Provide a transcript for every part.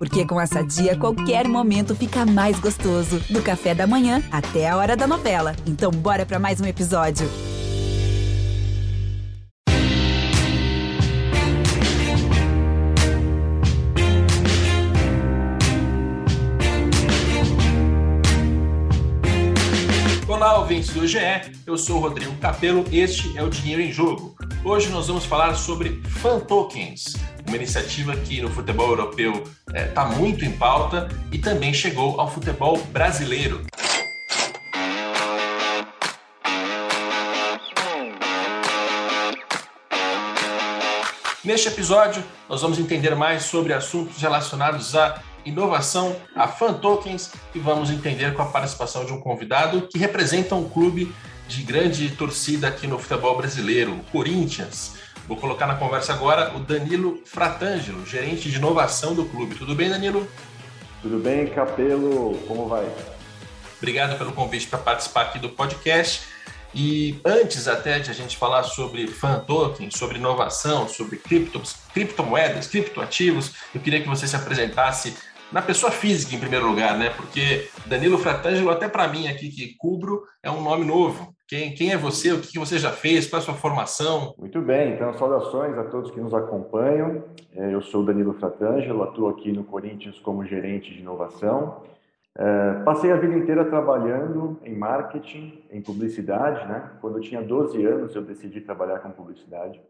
Porque com essa dia, qualquer momento fica mais gostoso. Do café da manhã até a hora da novela. Então, bora para mais um episódio. Olá, ouvintes do GE. Eu sou o Rodrigo Capello. Este é o Dinheiro em Jogo. Hoje nós vamos falar sobre fan tokens uma iniciativa que no futebol europeu está eh, é, muito em pauta e também chegou ao futebol brasileiro. Neste episódio, nós vamos entender mais sobre assuntos relacionados à inovação, a fan tokens e vamos entender com a participação de um convidado que representa um clube de grande torcida aqui no futebol brasileiro, o Corinthians. Vou colocar na conversa agora o Danilo Fratangelo, gerente de inovação do clube. Tudo bem, Danilo? Tudo bem, Capelo? Como vai? Obrigado pelo convite para participar aqui do podcast. E antes até de a gente falar sobre fan token, sobre inovação, sobre criptos, criptomoedas, criptoativos, eu queria que você se apresentasse na pessoa física em primeiro lugar, né? Porque Danilo Fratangelo, até para mim aqui que cubro, é um nome novo. Quem, quem é você? O que, você já fez? Qual é a sua formação? Muito bem, então saudações a todos que nos acompanham. É, eu sou Danilo Fratangelo, atuo aqui no Corinthians como gerente de inovação. É, passei a vida inteira trabalhando em marketing, em publicidade, né? Quando eu tinha 12 anos, eu decidi trabalhar com publicidade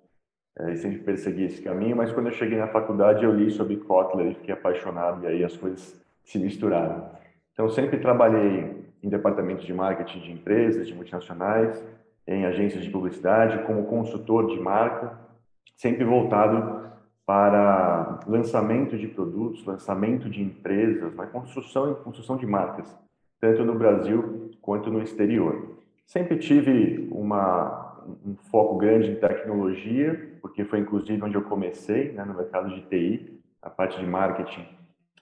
é, e sempre persegui esse caminho, mas quando eu cheguei na faculdade, eu li sobre Kotler e fiquei apaixonado, e aí as coisas se misturaram. Então, sempre trabalhei em departamentos de marketing de empresas, de multinacionais, em agências de publicidade, como consultor de marca, sempre voltado para lançamento de produtos, lançamento de empresas, na construção e construção de marcas, tanto no Brasil quanto no exterior. Sempre tive uma, um foco grande em tecnologia, porque foi inclusive onde eu comecei, né, no mercado de TI, a parte de marketing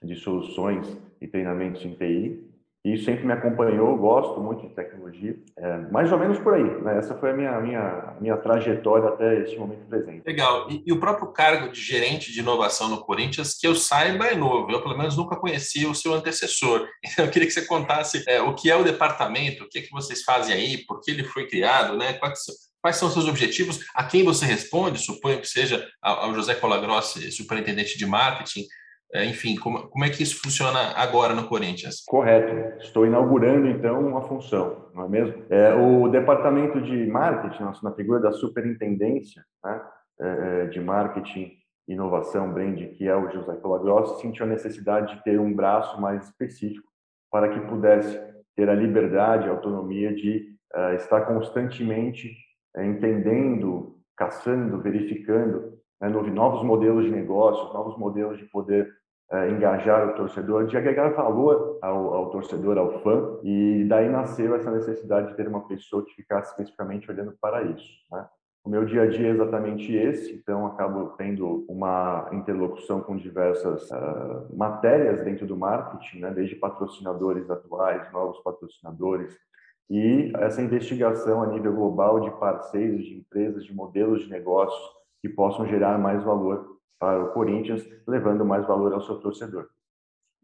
de soluções e treinamentos em TI. E sempre me acompanhou, gosto muito de tecnologia. É, mais ou menos por aí, né? Essa foi a minha, minha, minha trajetória até este momento presente. Legal. E, e, o próprio cargo de gerente de inovação no Corinthians, que eu saiba, é novo. Eu, pelo menos, nunca conheci o seu antecessor. Então, eu queria que você contasse é, o que é o departamento, o que, é que vocês fazem aí, por que ele foi criado, né? Quais, quais são os seus objetivos, a quem você responde, suponho que seja ao José Colagrossi, superintendente de marketing, enfim, como, como é que isso funciona agora no Corinthians? Correto. Estou inaugurando, então, uma função, não é mesmo? É, o departamento de marketing, na figura da superintendência né, é, é, de marketing, inovação, brand, que é o José Colagrossi, sentiu a necessidade de ter um braço mais específico para que pudesse ter a liberdade, a autonomia de uh, estar constantemente uh, entendendo, caçando, verificando né, novos modelos de negócios, novos modelos de poder é, engajar o torcedor, de agregar valor ao, ao, torcedor, ao fã, e daí nasceu essa necessidade de ter uma pessoa que ficasse especificamente olhando para isso. Né? O meu dia a dia é exatamente esse, então acabo tendo uma interlocução com diversas uh, matérias dentro do marketing, né? desde patrocinadores atuais, novos patrocinadores, e essa investigação a nível global de parceiros, de empresas, de modelos de negócios que possam gerar mais valor para o Corinthians, levando mais valor ao seu torcedor.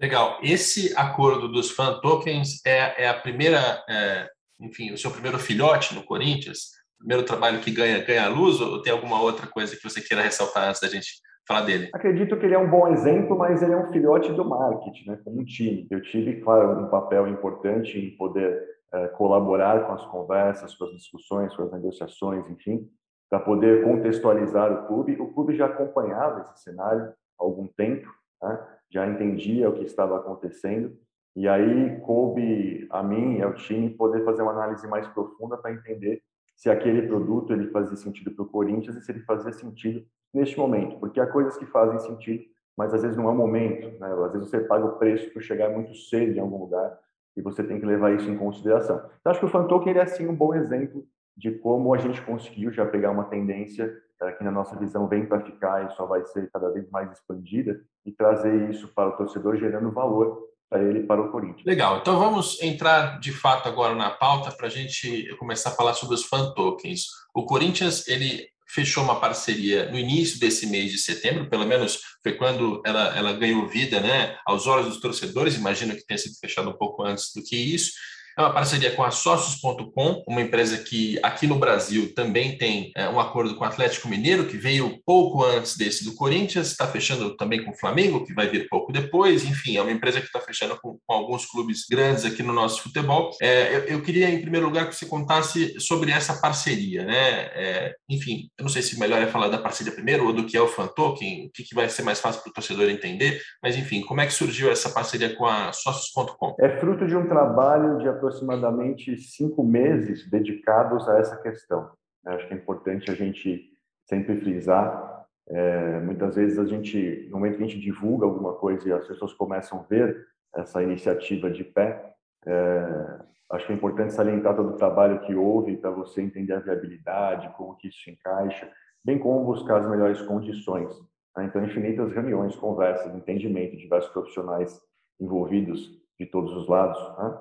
Legal. Esse acordo dos fan tokens é, é a primeira, é, enfim, o seu primeiro filhote no Corinthians? Primeiro trabalho que ganha, ganha luz ou tem alguma outra coisa que você queira ressaltar antes da gente falar dele? Acredito que ele é um bom exemplo, mas ele é um filhote do marketing, né, como um time. Eu tive, claro, um papel importante em poder é, colaborar com as conversas, com as discussões, com as negociações, enfim, para poder contextualizar o clube. O clube já acompanhava esse cenário há algum tempo, né? já entendia o que estava acontecendo, e aí coube a mim e ao time poder fazer uma análise mais profunda para entender se aquele produto ele fazia sentido para o Corinthians e se ele fazia sentido neste momento, porque há coisas que fazem sentido, mas às vezes não é o momento, né? às vezes você paga o preço por chegar muito cedo em algum lugar e você tem que levar isso em consideração. Então, acho que o Fantoken ele é assim um bom exemplo de como a gente conseguiu já pegar uma tendência eh, que na nossa visão vem para ficar e só vai ser cada vez mais expandida e trazer isso para o torcedor gerando valor para ele e para o Corinthians. Legal, então vamos entrar de fato agora na pauta para a gente começar a falar sobre os fan tokens. O Corinthians ele fechou uma parceria no início desse mês de setembro, pelo menos foi quando ela, ela ganhou vida, né? Aos olhos dos torcedores, imagino que tenha sido fechado um pouco antes do que isso. É uma parceria com a Sócios.com, uma empresa que aqui no Brasil também tem é, um acordo com o Atlético Mineiro, que veio pouco antes desse do Corinthians, está fechando também com o Flamengo, que vai vir pouco depois. Enfim, é uma empresa que está fechando com, com, alguns clubes grandes aqui no nosso futebol. É, eu, eu, queria, em primeiro lugar, que você contasse sobre essa parceria. Né? É, enfim, eu não sei se melhor é falar da parceria primeiro ou do que é o Fan Token, o que, que vai ser mais fácil para o torcedor entender, mas enfim, como é que surgiu essa parceria com a Sócios.com? É fruto de um trabalho de aproximadamente cinco meses dedicados a essa questão. Acho que é importante a gente sempre frisar. É, muitas vezes a gente, no momento que a gente divulga alguma coisa e as pessoas começam a ver essa iniciativa de pé, é, acho que é importante salientar todo o trabalho que houve para você entender a viabilidade, como que isso encaixa, bem como buscar as melhores condições. Né? Então, infinitas reuniões, conversas, entendimento, diversos profissionais envolvidos de todos os lados. Né?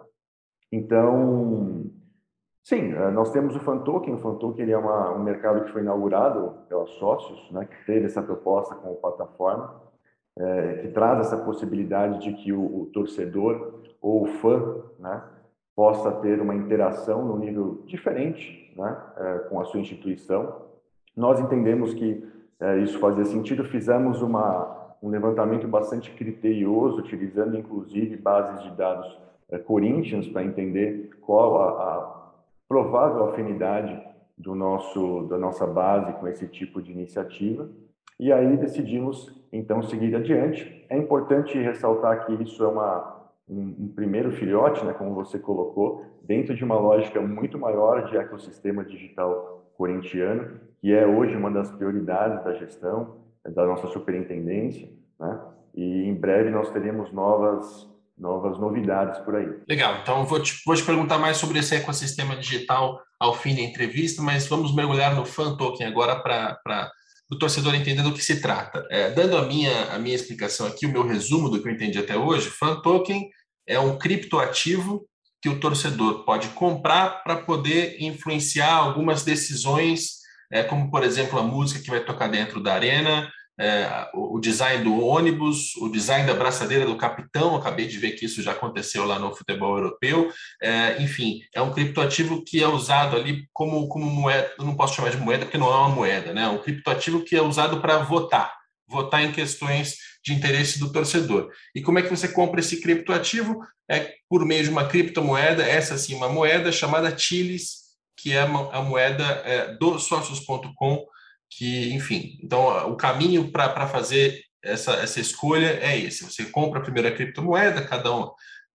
Então, sim, eh, nós temos o Fantoken. O Fantoken ele é uma, um mercado que foi inaugurado pelos sócios, né, que teve essa proposta como plataforma, é, que traz essa possibilidade de que o, o torcedor ou o fã né, possa ter uma interação no nível diferente né, é, com a sua instituição. Nós entendemos que é, isso fazia sentido, fizemos uma, um levantamento bastante criterioso, utilizando inclusive bases de dados Corinthians para entender qual a, a, provável afinidade do nosso da nossa base com esse tipo de iniciativa e aí decidimos então seguir adiante. É importante ressaltar que isso é uma um, um primeiro filhote, né, como você colocou, dentro de uma lógica muito maior de ecossistema digital corintiano, que é hoje uma das prioridades da gestão da nossa superintendência, né? E em breve nós teremos novas novas novidades por aí. Legal, então vou te, vou te perguntar mais sobre esse ecossistema digital ao fim da entrevista, mas vamos mergulhar no Fan Token agora para o torcedor entender do que se trata. É, dando a minha, a minha explicação aqui, o meu resumo do que eu entendi até hoje, Fan Token é um criptoativo que o torcedor pode comprar para poder influenciar algumas decisões, é, como, por exemplo, a música que vai tocar dentro da arena, é, o design do ônibus, o design da braçadeira do capitão, acabei de ver que isso já aconteceu lá no futebol europeu. É, enfim, é um criptoativo que é usado ali como, como moeda, eu não posso chamar de moeda porque não é uma moeda, né? É um criptoativo que é usado para votar, votar em questões de interesse do torcedor. E como é que você compra esse criptoativo? É por meio de uma criptomoeda, essa sim, uma moeda chamada Chiles, que é a moeda é, do sócios.com, que, enfim, então o caminho para fazer essa, essa escolha é esse. Você compra a primeira criptomoeda, cada um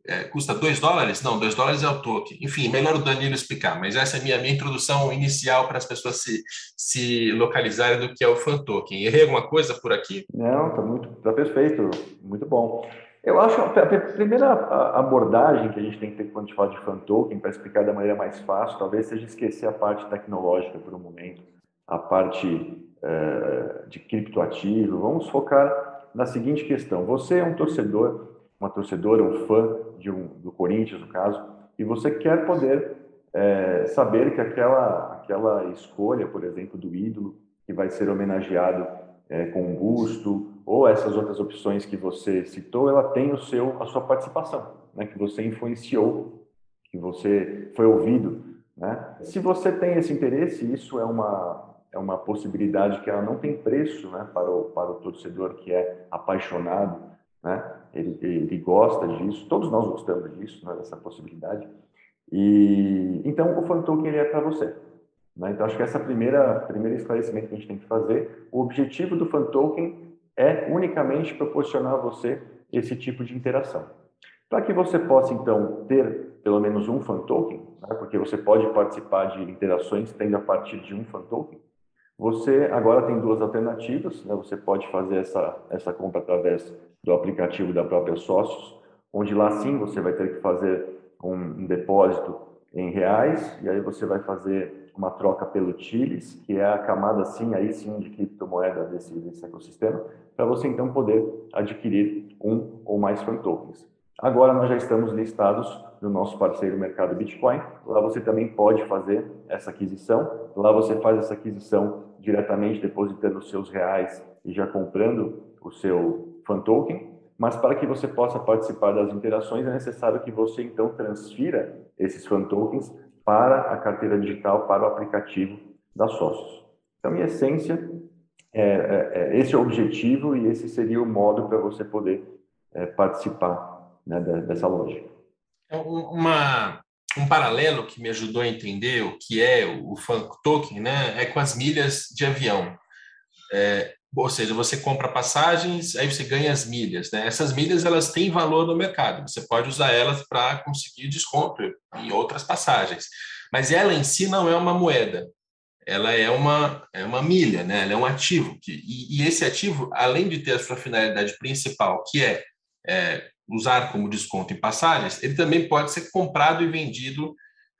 é, custa 2 dólares? Não, 2 dólares é o token. Enfim, melhor o Danilo explicar, mas essa é a minha, minha introdução inicial para as pessoas se, se localizarem do que é o fan token. Errei alguma coisa por aqui? Não, está muito, tá perfeito, muito bom. Eu acho a primeira abordagem que a gente tem que ter quando a gente fala de fan token, para explicar da maneira mais fácil, talvez seja esquecer a parte tecnológica por um momento a parte é, de criptoativo. Vamos focar na seguinte questão: você é um torcedor, uma torcedora, um fã de um, do Corinthians, no caso, e você quer poder é, saber que aquela, aquela escolha, por exemplo, do ídolo que vai ser homenageado é, com um busto ou essas outras opções que você citou, ela tem o seu a sua participação, né, que você influenciou, que você foi ouvido, né? Se você tem esse interesse, isso é uma é uma possibilidade que ela não tem preço né, para, o, para o torcedor que é apaixonado, né? ele, ele gosta disso, todos nós gostamos disso, né, dessa possibilidade. E Então, o Fan Token ele é para você. Né? Então, acho que essa primeira primeiro esclarecimento que a gente tem que fazer, o objetivo do Fan Token é unicamente proporcionar a você esse tipo de interação. Para que você possa, então, ter pelo menos um fan token, né, porque você pode participar de interações tendo a partir de um fan token, você agora tem duas alternativas, né? você pode fazer essa, essa compra através do aplicativo da própria Sócios, onde lá sim você vai ter que fazer um, depósito em reais, e aí você vai fazer uma troca pelo TILES, que é a camada sim, aí sim, de criptomoeda desse, desse ecossistema, para você então poder adquirir um ou mais fan tokens. Agora nós já estamos listados no nosso parceiro Mercado Bitcoin. Lá você também pode fazer essa aquisição. Lá você faz essa aquisição diretamente depositando os seus reais e já comprando o seu fan token. Mas para que você possa participar das interações é necessário que você então transfira esses fan tokens para a carteira digital, para o aplicativo da Sócios. Então, em essência, é, é, é, esse é o objetivo e esse seria o modo para você poder é, participar né, dessa lógica. É uma, um paralelo que me ajudou a entender o que é o Funk Token né, é com as milhas de avião. É, ou seja, você compra passagens, aí você ganha as milhas. Né? Essas milhas elas têm valor no mercado, você pode usar elas para conseguir desconto em outras passagens. Mas ela em si não é uma moeda, ela é uma, é uma milha, né? ela é um ativo. Que, e, e esse ativo, além de ter a sua finalidade principal, que é, é usar como desconto em passagens, ele também pode ser comprado e vendido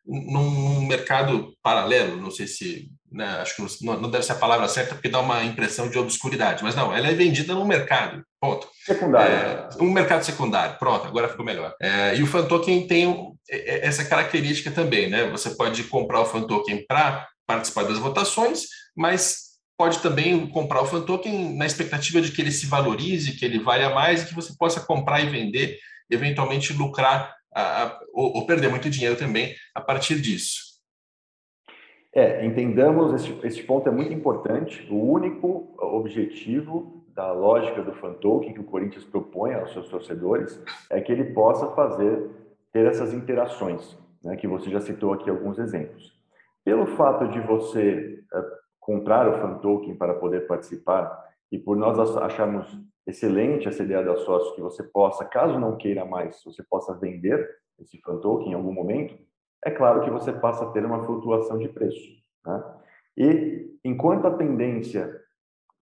num mercado paralelo. Não sei se, né, acho que não, não, deve ser a palavra certa porque dá uma impressão de obscuridade, mas não, ela é vendida no mercado. Ponto. Secundário. É, um mercado secundário. Pronto, agora ficou melhor. É, e o fan token tem essa característica também, né? Você pode comprar o fan token para participar das votações, mas pode também comprar o fan token na expectativa de que ele se valorize, que ele valha mais e que você possa comprar e vender, eventualmente lucrar a, a, ou, ou, perder muito dinheiro também a partir disso. É, entendamos, esse, ponto é muito importante. O único objetivo da lógica do fan token que o Corinthians propõe aos seus torcedores é que ele possa fazer, ter essas interações, né, que você já citou aqui alguns exemplos. Pelo fato de você eh, comprar o fan token para poder participar e por nós acharmos excelente essa ideia da sócio que você possa, caso não queira mais, você possa vender esse fan token em algum momento, é claro que você passa a ter uma flutuação de preço. Né? E enquanto a tendência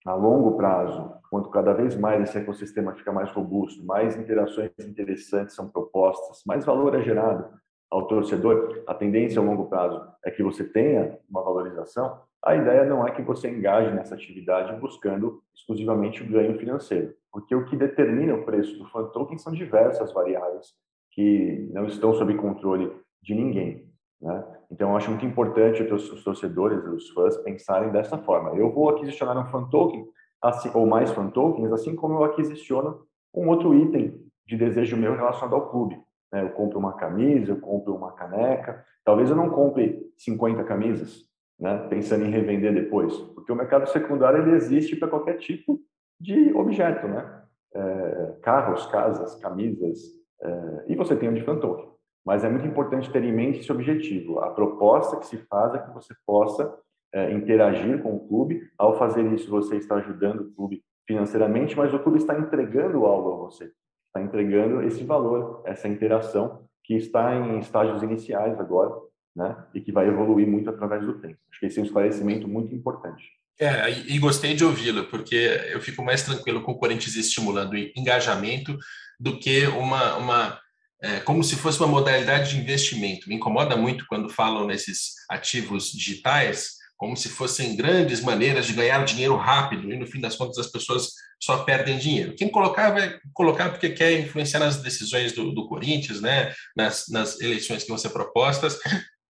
a longo prazo, quanto cada vez mais esse ecossistema fica mais robusto, mais interações interessantes são propostas, mais valor é gerado ao torcedor, a tendência a longo prazo é que você tenha uma valorização, a ideia não é que você engaje nessa atividade buscando exclusivamente o ganho financeiro, porque o que determina o preço do fan token são diversas variáveis que não estão sob controle de ninguém. Né? Então, eu acho muito importante os torcedores, os fãs, pensarem dessa forma. Eu vou aquisicionar um fan token, assim, ou mais fan tokens, assim como eu aquisiciono um outro item de desejo meu relacionado ao clube. Né? Eu compro uma camisa, eu compro uma caneca. Talvez eu não compre 50 camisas, né, pensando em revender depois, porque o mercado secundário ele existe para qualquer tipo de objeto, né? É, carros, casas, camisas, é, e você tem o de. Mas é muito importante ter em mente esse objetivo. A proposta que se faz é que você possa é, interagir com o clube. Ao fazer isso, você está ajudando o clube financeiramente, mas o clube está entregando algo a você. Está entregando esse valor, essa interação que está em estágios iniciais agora, né? E que vai evoluir muito através do tempo. Acho que esse é um esclarecimento muito importante. É, e gostei de ouvi-lo, porque eu fico mais tranquilo com Corinthians estimulando engajamento do que uma, uma é, como se fosse uma modalidade de investimento. Me incomoda muito quando falam nesses ativos digitais como se fossem grandes maneiras de ganhar dinheiro rápido e no fim das contas as pessoas só perdem dinheiro. Quem colocar vai colocar porque quer influenciar nas decisões do, do Corinthians, né? Nas, nas eleições que vão ser propostas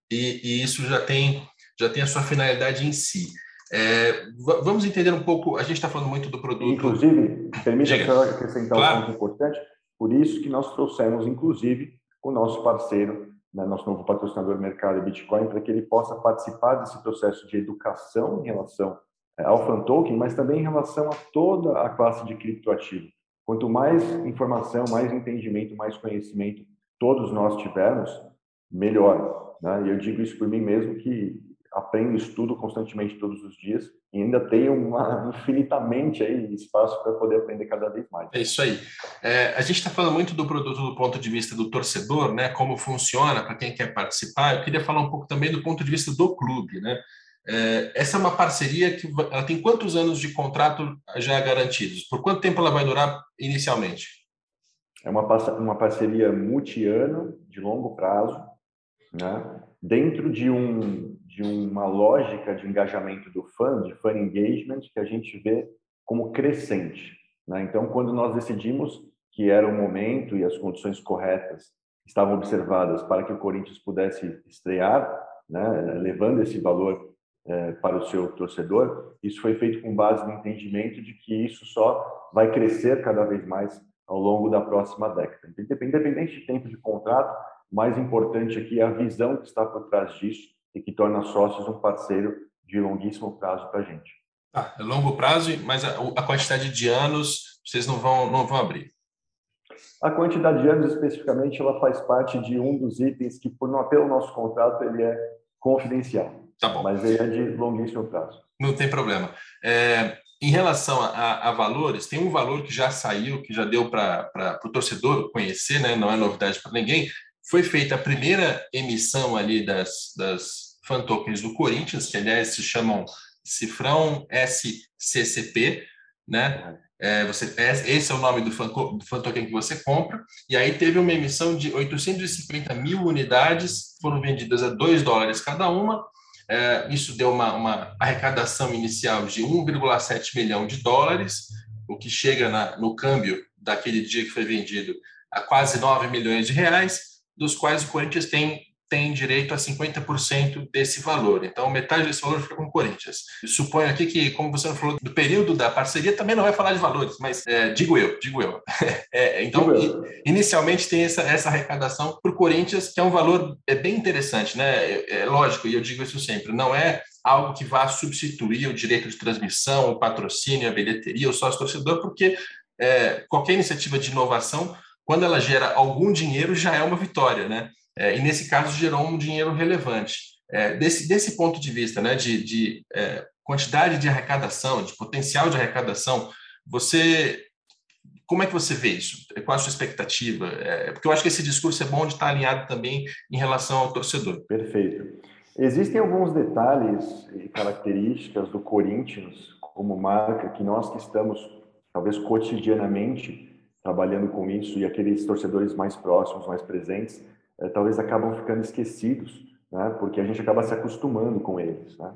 e, e isso já tem, já tem a sua finalidade em si. É, vamos entender um pouco, a gente está falando muito do produto. Inclusive, permita acrescentar claro. um ponto importante, por isso que nós trouxemos, inclusive, o nosso parceiro, né, nosso novo patrocinador Mercado Bitcoin, para que ele possa participar desse processo de educação em relação é, ao fan token, mas também em relação a toda a classe de criptoativo. Quanto mais informação, mais entendimento, mais conhecimento todos nós tivermos, melhor. Né? E eu digo isso por mim mesmo, que aprendo, estudo constantemente todos os dias e ainda tenho uma, infinitamente aí espaço para poder aprender cada vez mais. É isso aí. É, a gente está falando muito do produto do ponto de vista do torcedor, né? Como funciona para quem quer participar. Eu queria falar um pouco também do ponto de vista do clube, né? É, essa é uma parceria que ela tem quantos anos de contrato já garantidos? Por quanto tempo ela vai durar inicialmente? É uma, uma parceria multi-ano, de longo prazo, né? dentro de, um, de uma lógica de engajamento do fã, de fan engagement, que a gente vê como crescente. Né? Então, quando nós decidimos que era o momento e as condições corretas estavam observadas para que o Corinthians pudesse estrear, né, levando esse valor é, para o seu torcedor. Isso foi feito com base no entendimento de que isso só vai crescer cada vez mais ao longo da próxima década. Independente de tempo de contrato, mais importante aqui é a visão que está por trás disso e que torna sócios um parceiro de longuíssimo prazo para a gente. Ah, longo prazo, mas a, a, quantidade de anos vocês não vão, não vão abrir. A quantidade de anos especificamente ela faz parte de um dos itens que, por não pelo nosso contrato, ele é confidencial. Tá bom. Mas ele é de longuíssimo prazo. Não tem problema. É, em relação a, a, valores, tem um valor que já saiu, que já deu para o torcedor conhecer, né? não é novidade para ninguém. Foi feita a primeira emissão ali das, das fan tokens do Corinthians, que aliás se chamam cifrão SCCP, né? É, você, esse é o nome do fan, do fan token que você compra, e aí teve uma emissão de 850 mil unidades, foram vendidas a 2 dólares cada uma, é, isso deu uma, uma, arrecadação inicial de 1,7 milhão de dólares, o que chega na, no câmbio daquele dia que foi vendido a quase 9 milhões de reais, dos quais o Corinthians tem tem direito a 50% desse valor. Então, metade desse valor fica com o Corinthians. Suponho aqui que, como você não falou do período da parceria, também não vai falar de valores, mas é, digo eu, digo eu. É, então, digo eu. inicialmente tem essa, essa arrecadação para o Corinthians, que é um valor é bem interessante, né? É, é lógico, e eu digo isso sempre, não é algo que vá substituir o direito de transmissão, o patrocínio, a bilheteria, o sócio-torcedor, porque é, qualquer iniciativa de inovação, quando ela gera algum dinheiro, já é uma vitória, né? É, e nesse caso gerou um dinheiro relevante. É, desse, desse ponto de vista, né, de, de é, quantidade de arrecadação, de potencial de arrecadação, você como é que você vê isso? Qual a sua expectativa? É, porque eu acho que esse discurso é bom de estar alinhado também em relação ao torcedor. Perfeito. Existem alguns detalhes e características do Corinthians como marca que nós que estamos talvez cotidianamente trabalhando com isso e aqueles torcedores mais próximos, mais presentes, é, talvez acabam ficando esquecidos, né? porque a gente acaba se acostumando com eles. Né?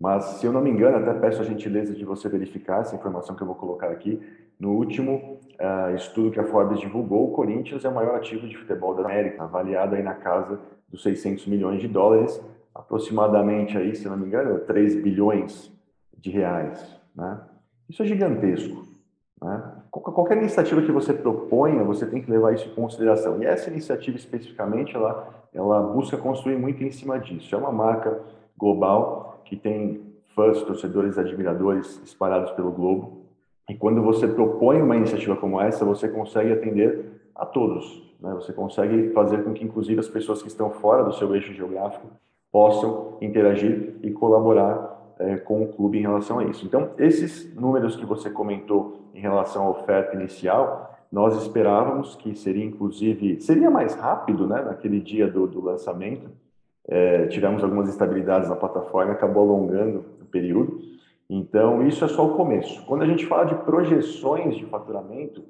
Mas, se eu não me engano, até peço a gentileza de você verificar essa informação que eu vou colocar aqui. No último uh, estudo que a Forbes divulgou, o Corinthians é o maior ativo de futebol da América, avaliado aí na casa dos 600 milhões de dólares, aproximadamente aí, se não me engano, 3 bilhões de reais. Né? Isso é gigantesco. Né? Qualquer iniciativa que você proponha, você tem que levar isso em consideração. E essa iniciativa especificamente, ela, ela busca construir muito em cima disso. É uma marca global que tem fãs, torcedores, admiradores espalhados pelo globo. E quando você propõe uma iniciativa como essa, você consegue atender a todos. Né? Você consegue fazer com que, inclusive, as pessoas que estão fora do seu eixo geográfico possam interagir e colaborar é, com o clube em relação a isso. Então, esses números que você comentou em relação à oferta inicial, nós esperávamos que seria, inclusive, seria mais rápido, né, naquele dia do, do lançamento. É, tivemos algumas instabilidades na plataforma, acabou alongando o período. Então, isso é só o começo. Quando a gente fala de projeções de faturamento,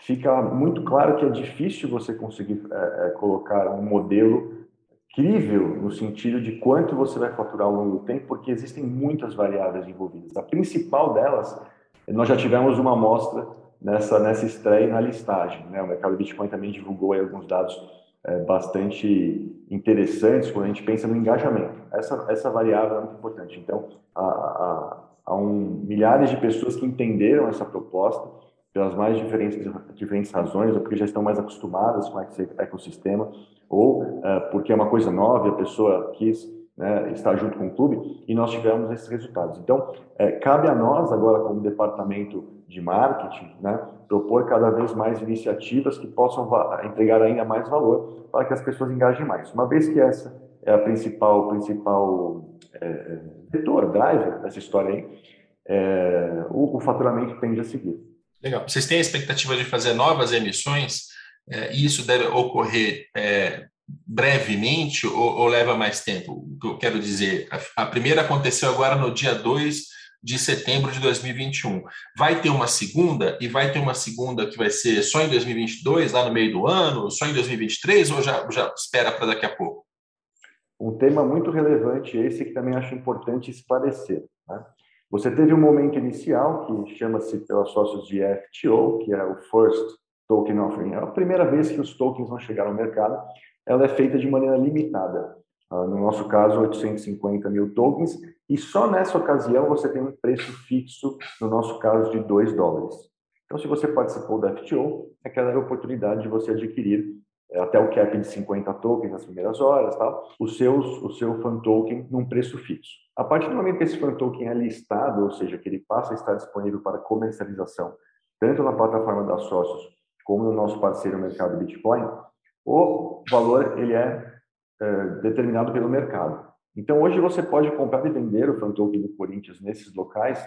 fica muito claro que é difícil você conseguir é, é colocar um modelo incrível no sentido de quanto você vai faturar ao longo do tempo, porque existem muitas variáveis envolvidas. A principal delas, nós já tivemos uma amostra nessa, nessa estreia na listagem. Né? O mercado Bitcoin também divulgou alguns dados é, bastante interessantes quando a gente pensa no engajamento. Essa, essa variável é muito importante. Então, há, há, há um, milhares de pessoas que entenderam essa proposta pelas mais diferentes, diferentes razões, ou porque já estão mais acostumadas com esse ecossistema, ou uh, porque é uma coisa nova e a pessoa quis né, estar junto com o clube, e nós tivemos esses resultados. Então, é, cabe a nós agora, como departamento de marketing, né, propor cada vez mais iniciativas que possam entregar ainda mais valor para que as pessoas engajem mais. Uma vez que essa é a principal, principal é, vetor, driver dessa história aí, é, o, o faturamento tende a seguir. Legal. Vocês têm a expectativa de fazer novas emissões? É, isso deve ocorrer é, brevemente ou, ou, leva mais tempo? O que eu quero dizer, a, a, primeira aconteceu agora no dia 2 de setembro de 2021. Vai ter uma segunda e vai ter uma segunda que vai ser só em 2022, lá no meio do ano, só em 2023 ou já, já espera para daqui a pouco? Um tema muito relevante esse que também acho importante esclarecer. Né? Você teve um momento inicial que chama-se pelas sócios de FTO, que é o First Token Offering. É a primeira vez que os tokens vão chegar ao mercado. Ela é feita de maneira limitada. Uh, no nosso caso, 850 mil tokens. E só nessa ocasião você tem um preço fixo, no nosso caso, de 2 dólares. Então, se você participou da FTO, aquela é a oportunidade de você adquirir até o cap de 50 tokens nas primeiras horas, tal, o, seus, o seu fan token num preço fixo. A partir do momento que esse fan token é listado, ou seja, que ele passa a estar disponível para comercialização, tanto na plataforma da Sócios como no nosso parceiro mercado Bitcoin, o valor ele é, é determinado pelo mercado. Então, hoje você pode comprar e vender o fan token do Corinthians nesses locais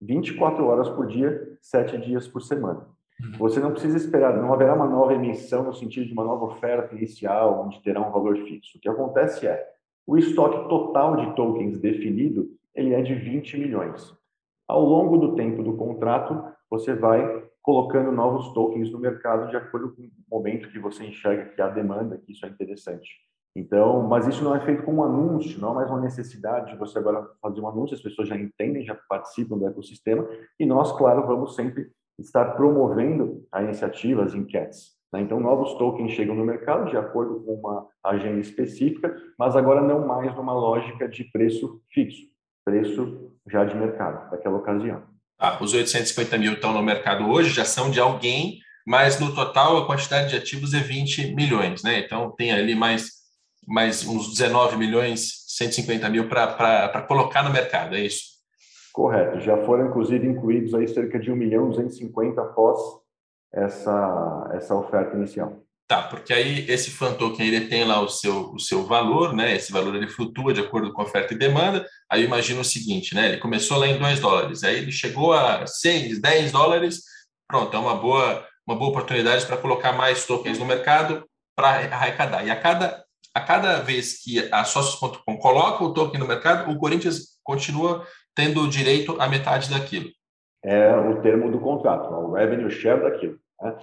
24 horas por dia, 7 dias por semana. Uhum. Você não precisa esperar, não haverá uma nova emissão no sentido de uma nova oferta inicial, onde terá um valor fixo. O que acontece é, o estoque total de tokens definido, ele é de 20 milhões. Ao longo do tempo do contrato, você vai colocando novos tokens no mercado de acordo com o momento que você enxerga que há demanda, que isso é interessante. Então, mas isso não é feito com um anúncio, não é mais uma necessidade de você agora fazer um anúncio, as pessoas já entendem, já participam do ecossistema, e nós, claro, vamos sempre estar promovendo a iniciativa, as enquetes. Né? Então, novos tokens chegam no mercado de acordo com uma agenda específica, mas agora não mais numa lógica de preço fixo, preço já de mercado, daquela ocasião. Ah, os 850 mil estão no mercado hoje, já são de alguém, mas no total a quantidade de ativos é 20 milhões, né? Então tem ali mais, mais uns 19 milhões, 150 mil para colocar no mercado, é isso? Correto. Já foram, inclusive, incluídos aí cerca de 1 milhão 250 após essa, essa oferta inicial. Tá, porque aí esse fan token ele tem lá o seu, o seu valor, né? Esse valor ele flutua de acordo com oferta e demanda. Aí imagina o seguinte, né? Ele começou lá em 2 dólares, aí ele chegou a 6, 10 dólares. Pronto, é uma boa, uma boa oportunidade para colocar mais tokens no mercado para arrecadar. E a cada, a cada vez que a Sócios.com coloca o token no mercado, o Corinthians continua tendo direito a metade daquilo. É o termo do contrato, o revenue share daquilo. Né?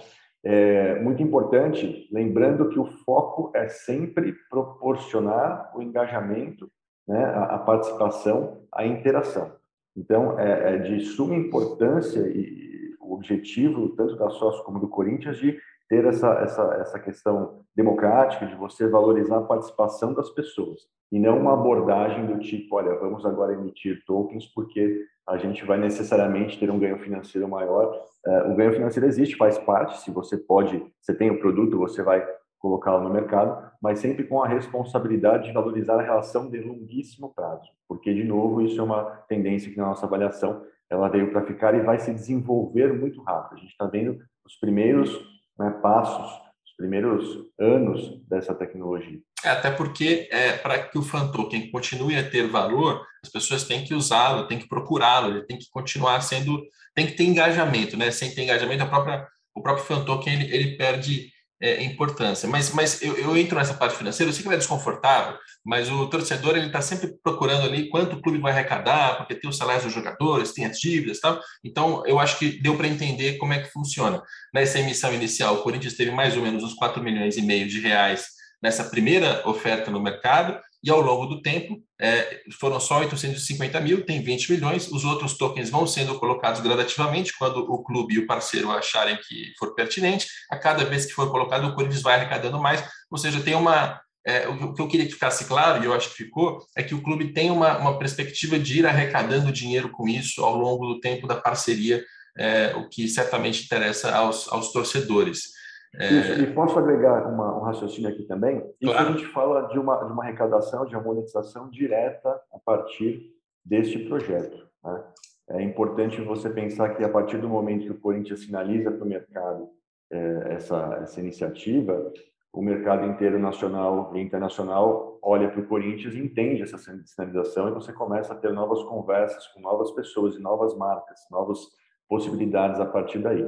É muito importante, lembrando que o foco é sempre proporcionar o engajamento, né, a, a participação, a interação. Então, é, é, de suma importância e o objetivo, tanto da sócio como do Corinthians, de ter essa, essa, essa questão democrática, de você valorizar a participação das pessoas, e não uma abordagem do tipo, olha, vamos agora emitir tokens porque a gente vai necessariamente ter um ganho financeiro maior. Uh, o ganho financeiro existe, faz parte, se você pode, você tem o produto, você vai colocá-lo no mercado, mas sempre com a responsabilidade de valorizar a relação de longuíssimo prazo, porque, de novo, isso é uma tendência que na nossa avaliação ela veio para ficar e vai se desenvolver muito rápido. A gente está vendo os primeiros né, passos, os primeiros anos dessa tecnologia. É, até porque, é, para que o fan token continue a ter valor, as pessoas têm que usá-lo, têm que procurá-lo, ele tem que continuar sendo, tem que ter engajamento, né? Sem ter engajamento, a própria, o próprio fan token ele, ele perde é, importância. Mas, mas eu, eu, entro nessa parte financeira, eu sei que é desconfortável, mas o torcedor ele está sempre procurando ali quanto o clube vai arrecadar, porque tem os salários dos jogadores, tem as dívidas, tal. Então, eu acho que deu para entender como é que funciona. Nessa emissão inicial, o Corinthians teve mais ou menos uns 4 milhões e meio de reais nessa primeira oferta no mercado e ao longo do tempo é, foram só 850 mil, tem 20 milhões, os outros tokens vão sendo colocados gradativamente quando o clube e o parceiro acharem que for pertinente, a cada vez que for colocado o Corinthians vai arrecadando mais, ou seja, tem uma, é, o que eu queria que ficasse claro, e eu acho que ficou, é que o clube tem uma, uma perspectiva de ir arrecadando dinheiro com isso ao longo do tempo da parceria, é, o que certamente interessa aos, aos torcedores. É... E posso agregar uma, um raciocínio aqui também? Isso claro. a gente fala de uma, de uma arrecadação, de uma monetização direta a partir deste projeto. Né? É importante você pensar que a partir do momento que o Corinthians sinaliza para o mercado é, essa, essa iniciativa, o mercado inteiro nacional e internacional olha para o Corinthians e entende essa sinalização e você começa a ter novas conversas com novas pessoas e novas marcas, novas possibilidades a partir daí.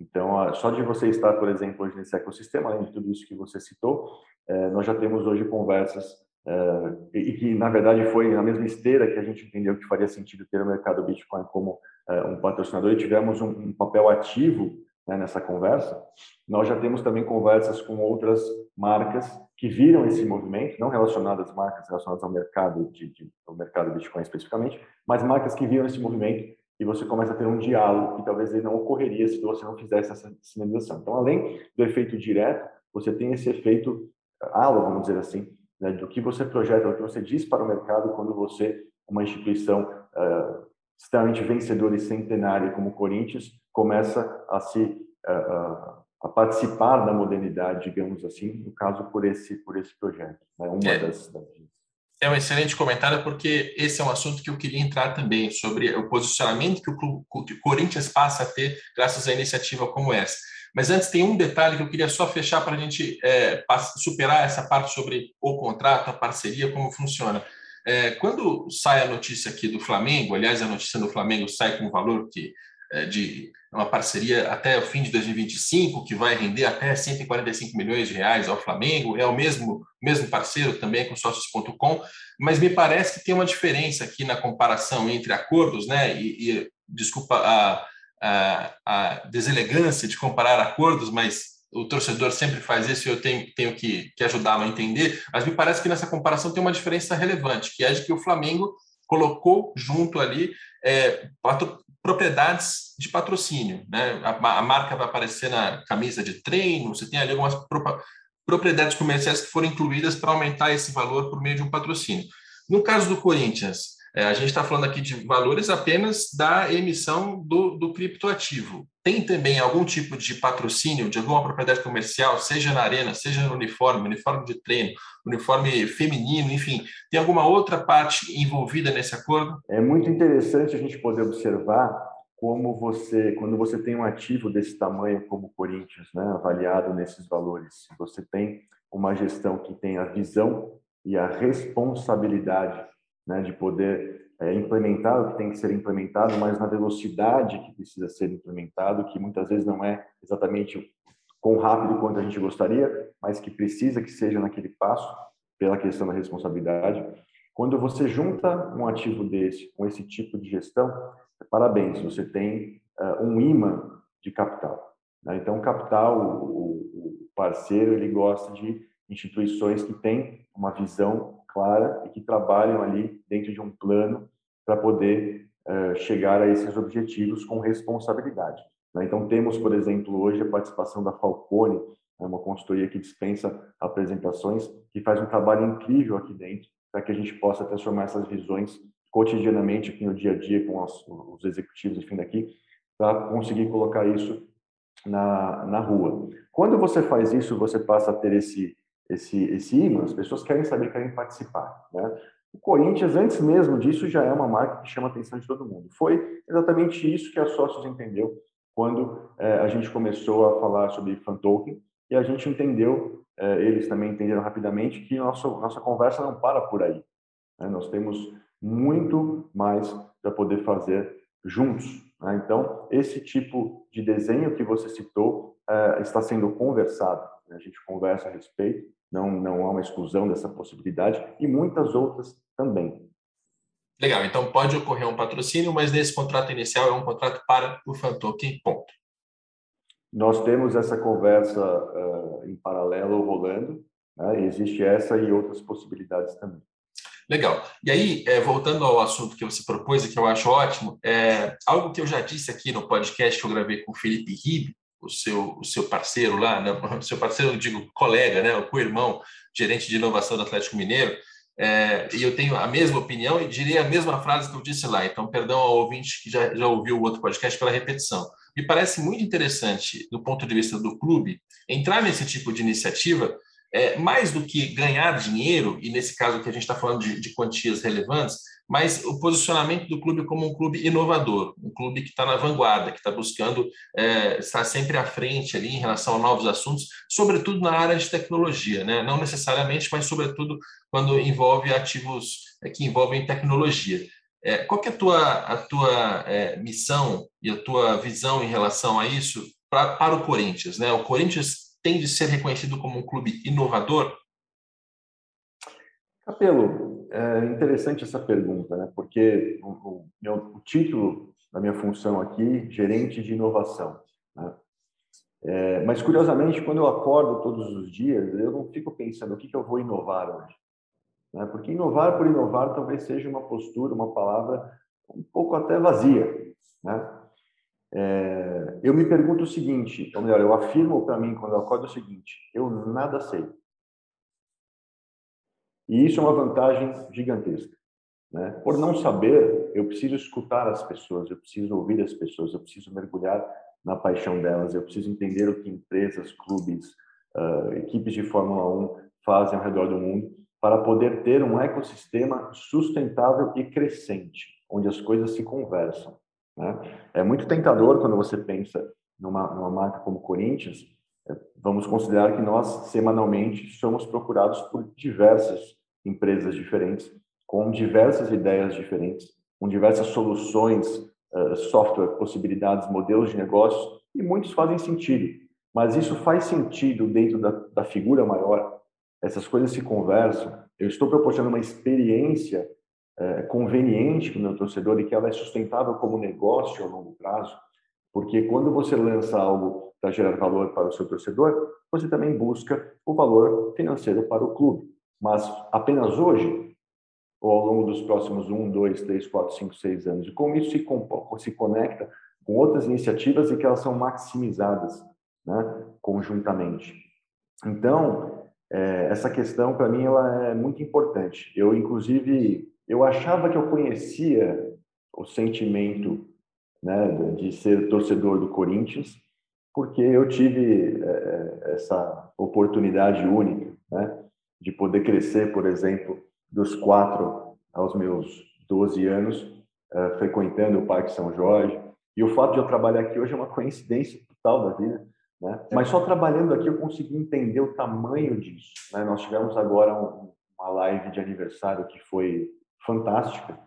Então, só de você estar, por exemplo, hoje nesse ecossistema, além de tudo isso que você citou, é, nós já temos hoje conversas é, e que, na verdade, foi na mesma esteira que a gente entendeu que faria sentido ter o mercado Bitcoin como é, um patrocinador e tivemos um, papel ativo né, nessa conversa. Nós já temos também conversas com outras marcas que viram esse movimento, não relacionadas às marcas relacionadas ao mercado de, de, ao mercado Bitcoin especificamente, mas marcas que viram esse movimento e você começa a ter um diálogo que talvez ele não ocorreria se você não fizesse essa sinalização. Então, além do efeito direto, você tem esse efeito halo, vamos dizer assim, né, do que você projeta, do que você diz para o mercado quando você, uma instituição uh, extremamente vencedora e centenária como o Corinthians, começa a se uh, a participar da modernidade, digamos assim, no caso por esse por esse projeto. Né? Uma é. das, das é um excelente comentário, porque esse é um assunto que eu queria entrar também, sobre o posicionamento que o, que o Corinthians passa a ter graças a iniciativa como essa. Mas antes, tem um detalhe que eu queria só fechar para a gente é, superar essa parte sobre o contrato, a parceria, como funciona. É, quando sai a notícia aqui do Flamengo, aliás, a notícia do Flamengo sai com um valor que de uma parceria até o fim de 2025, que vai render até 145 milhões de reais ao Flamengo, é o mesmo, mesmo parceiro também com sócios.com, mas me parece que tem uma diferença aqui na comparação entre acordos, né? E, e desculpa a, a, a, deselegância de comparar acordos, mas o torcedor sempre faz isso e eu tenho, tenho que, que ajudá-lo a entender, mas me parece que nessa comparação tem uma diferença relevante, que é de que o Flamengo colocou junto ali é, propriedades de patrocínio. Né? A, a, marca vai aparecer na camisa de treino, você tem ali algumas pro, propriedades comerciais que foram incluídas para aumentar esse valor por meio de um patrocínio. No caso do Corinthians, é, a gente está falando aqui de valores apenas da emissão do, do criptoativo. Tem também algum tipo de patrocínio de alguma propriedade comercial, seja na arena, seja no uniforme, uniforme de treino, uniforme feminino, enfim, tem alguma outra parte envolvida nesse acordo? É muito interessante a gente poder observar como você, quando você tem um ativo desse tamanho como o Corinthians, né, avaliado nesses valores, você tem uma gestão que tem a visão e a responsabilidade né, de poder é, implementar o que tem que ser implementado, mas na velocidade que precisa ser implementado, que muitas vezes não é exatamente quão rápido quanto a gente gostaria, mas que precisa que seja naquele passo, pela questão da responsabilidade. Quando você junta um ativo desse com esse tipo de gestão, parabéns, você tem uh, um imã de capital. Né? Então, capital, o, o parceiro, ele gosta de instituições que têm uma visão clara e que trabalham ali dentro de um plano para poder uh, chegar a esses objetivos com responsabilidade. Né? Então, temos, por exemplo, hoje a participação da Falcone, né, uma consultoria que dispensa apresentações, que faz um trabalho incrível aqui dentro, para que a gente possa transformar essas visões cotidianamente aqui no dia a dia com os, os executivos, enfim, daqui, para conseguir colocar isso na, na rua. Quando você faz isso, você passa a ter esse esse, esse imã, as pessoas querem saber, querem participar. Né? O Corinthians, antes mesmo disso, já é uma marca que chama a atenção de todo mundo. Foi exatamente isso que a Sócios entendeu quando é, a gente começou a falar sobre fan token e a gente entendeu, é, eles também entenderam rapidamente, que nossa, nossa conversa não para por aí. Né? Nós temos muito mais para poder fazer juntos. Né? Então, esse tipo de desenho que você citou é, está sendo conversado. Né? A gente conversa a respeito não, não há uma exclusão dessa possibilidade e muitas outras também. Legal, então pode ocorrer um patrocínio, mas nesse contrato inicial é um contrato para o Fantoken, ponto. Nós temos essa conversa uh, em paralelo rolando, né? existe essa e outras possibilidades também. Legal. E aí, é, voltando ao assunto que você propôs e que eu acho ótimo, é, algo que eu já disse aqui no podcast que eu gravei com o Felipe Ribe, o seu, o seu parceiro lá, né? seu parceiro, eu digo colega, né? o co-irmão, gerente de inovação do Atlético Mineiro, é, e eu tenho a mesma opinião e diria a mesma frase que eu disse lá. Então, perdão ao ouvinte que já, já ouviu o outro podcast pela repetição. Me parece muito interessante, do ponto de vista do clube, entrar nesse tipo de iniciativa é, mais do que ganhar dinheiro, e nesse caso que a gente está falando de, de, quantias relevantes, mas o posicionamento do clube como um clube inovador, um clube que está na vanguarda, que está buscando é, estar sempre à frente ali em relação a novos assuntos, sobretudo na área de tecnologia, né? não necessariamente, mas sobretudo quando envolve ativos é, que envolvem tecnologia. É, qual é a tua, a tua é, missão e a tua visão em relação a isso pra, para o Corinthians? Né? O Corinthians tem de ser reconhecido como um clube inovador? Capelo, é interessante essa pergunta, né? porque o, o, o título da minha função aqui, gerente de inovação. Né? É, mas, curiosamente, quando eu acordo todos os dias, eu não fico pensando o que, que eu vou inovar hoje. Né? Porque inovar por inovar talvez seja uma postura, uma palavra um pouco até vazia. Né? É, eu me pergunto o seguinte, ou melhor, eu afirmo para mim quando eu acordo o seguinte: eu nada sei. E isso é uma vantagem gigantesca. Né? Por não saber, eu preciso escutar as pessoas, eu preciso ouvir as pessoas, eu preciso mergulhar na paixão delas, eu preciso entender o que empresas, clubes, uh, equipes de Fórmula 1 fazem ao redor do mundo para poder ter um ecossistema sustentável e crescente, onde as coisas se conversam. Né? É muito tentador quando você pensa numa, numa marca como Corinthians, vamos considerar que nós semanalmente somos procurados por diversas empresas diferentes, com diversas ideias diferentes, com diversas soluções, uh, software, possibilidades, modelos de negócios, e muitos fazem sentido. Mas isso faz sentido dentro da, da figura maior, essas coisas se conversam. Eu estou proporcionando uma experiência é, conveniente para o meu torcedor e que ela é sustentável como negócio a longo prazo, porque quando você lança algo para gerar valor para o seu torcedor, você também busca o valor financeiro para o clube. Mas apenas hoje, ou ao longo dos próximos um, dois, três, quatro, cinco, seis anos, e como isso se, se conecta com outras iniciativas e que elas são maximizadas né, conjuntamente. Então, é, essa questão, para mim, ela é muito importante. Eu, inclusive, eu achava que eu conhecia o sentimento né, de ser torcedor do Corinthians, porque eu tive é, essa oportunidade única né, de poder crescer, por exemplo, dos quatro aos meus 12 anos, é, frequentando o Parque São Jorge. E o fato de eu trabalhar aqui hoje é uma coincidência total da vida. Né? Mas só trabalhando aqui eu consegui entender o tamanho disso. Né? Nós tivemos agora um, uma live de aniversário que foi fantástica.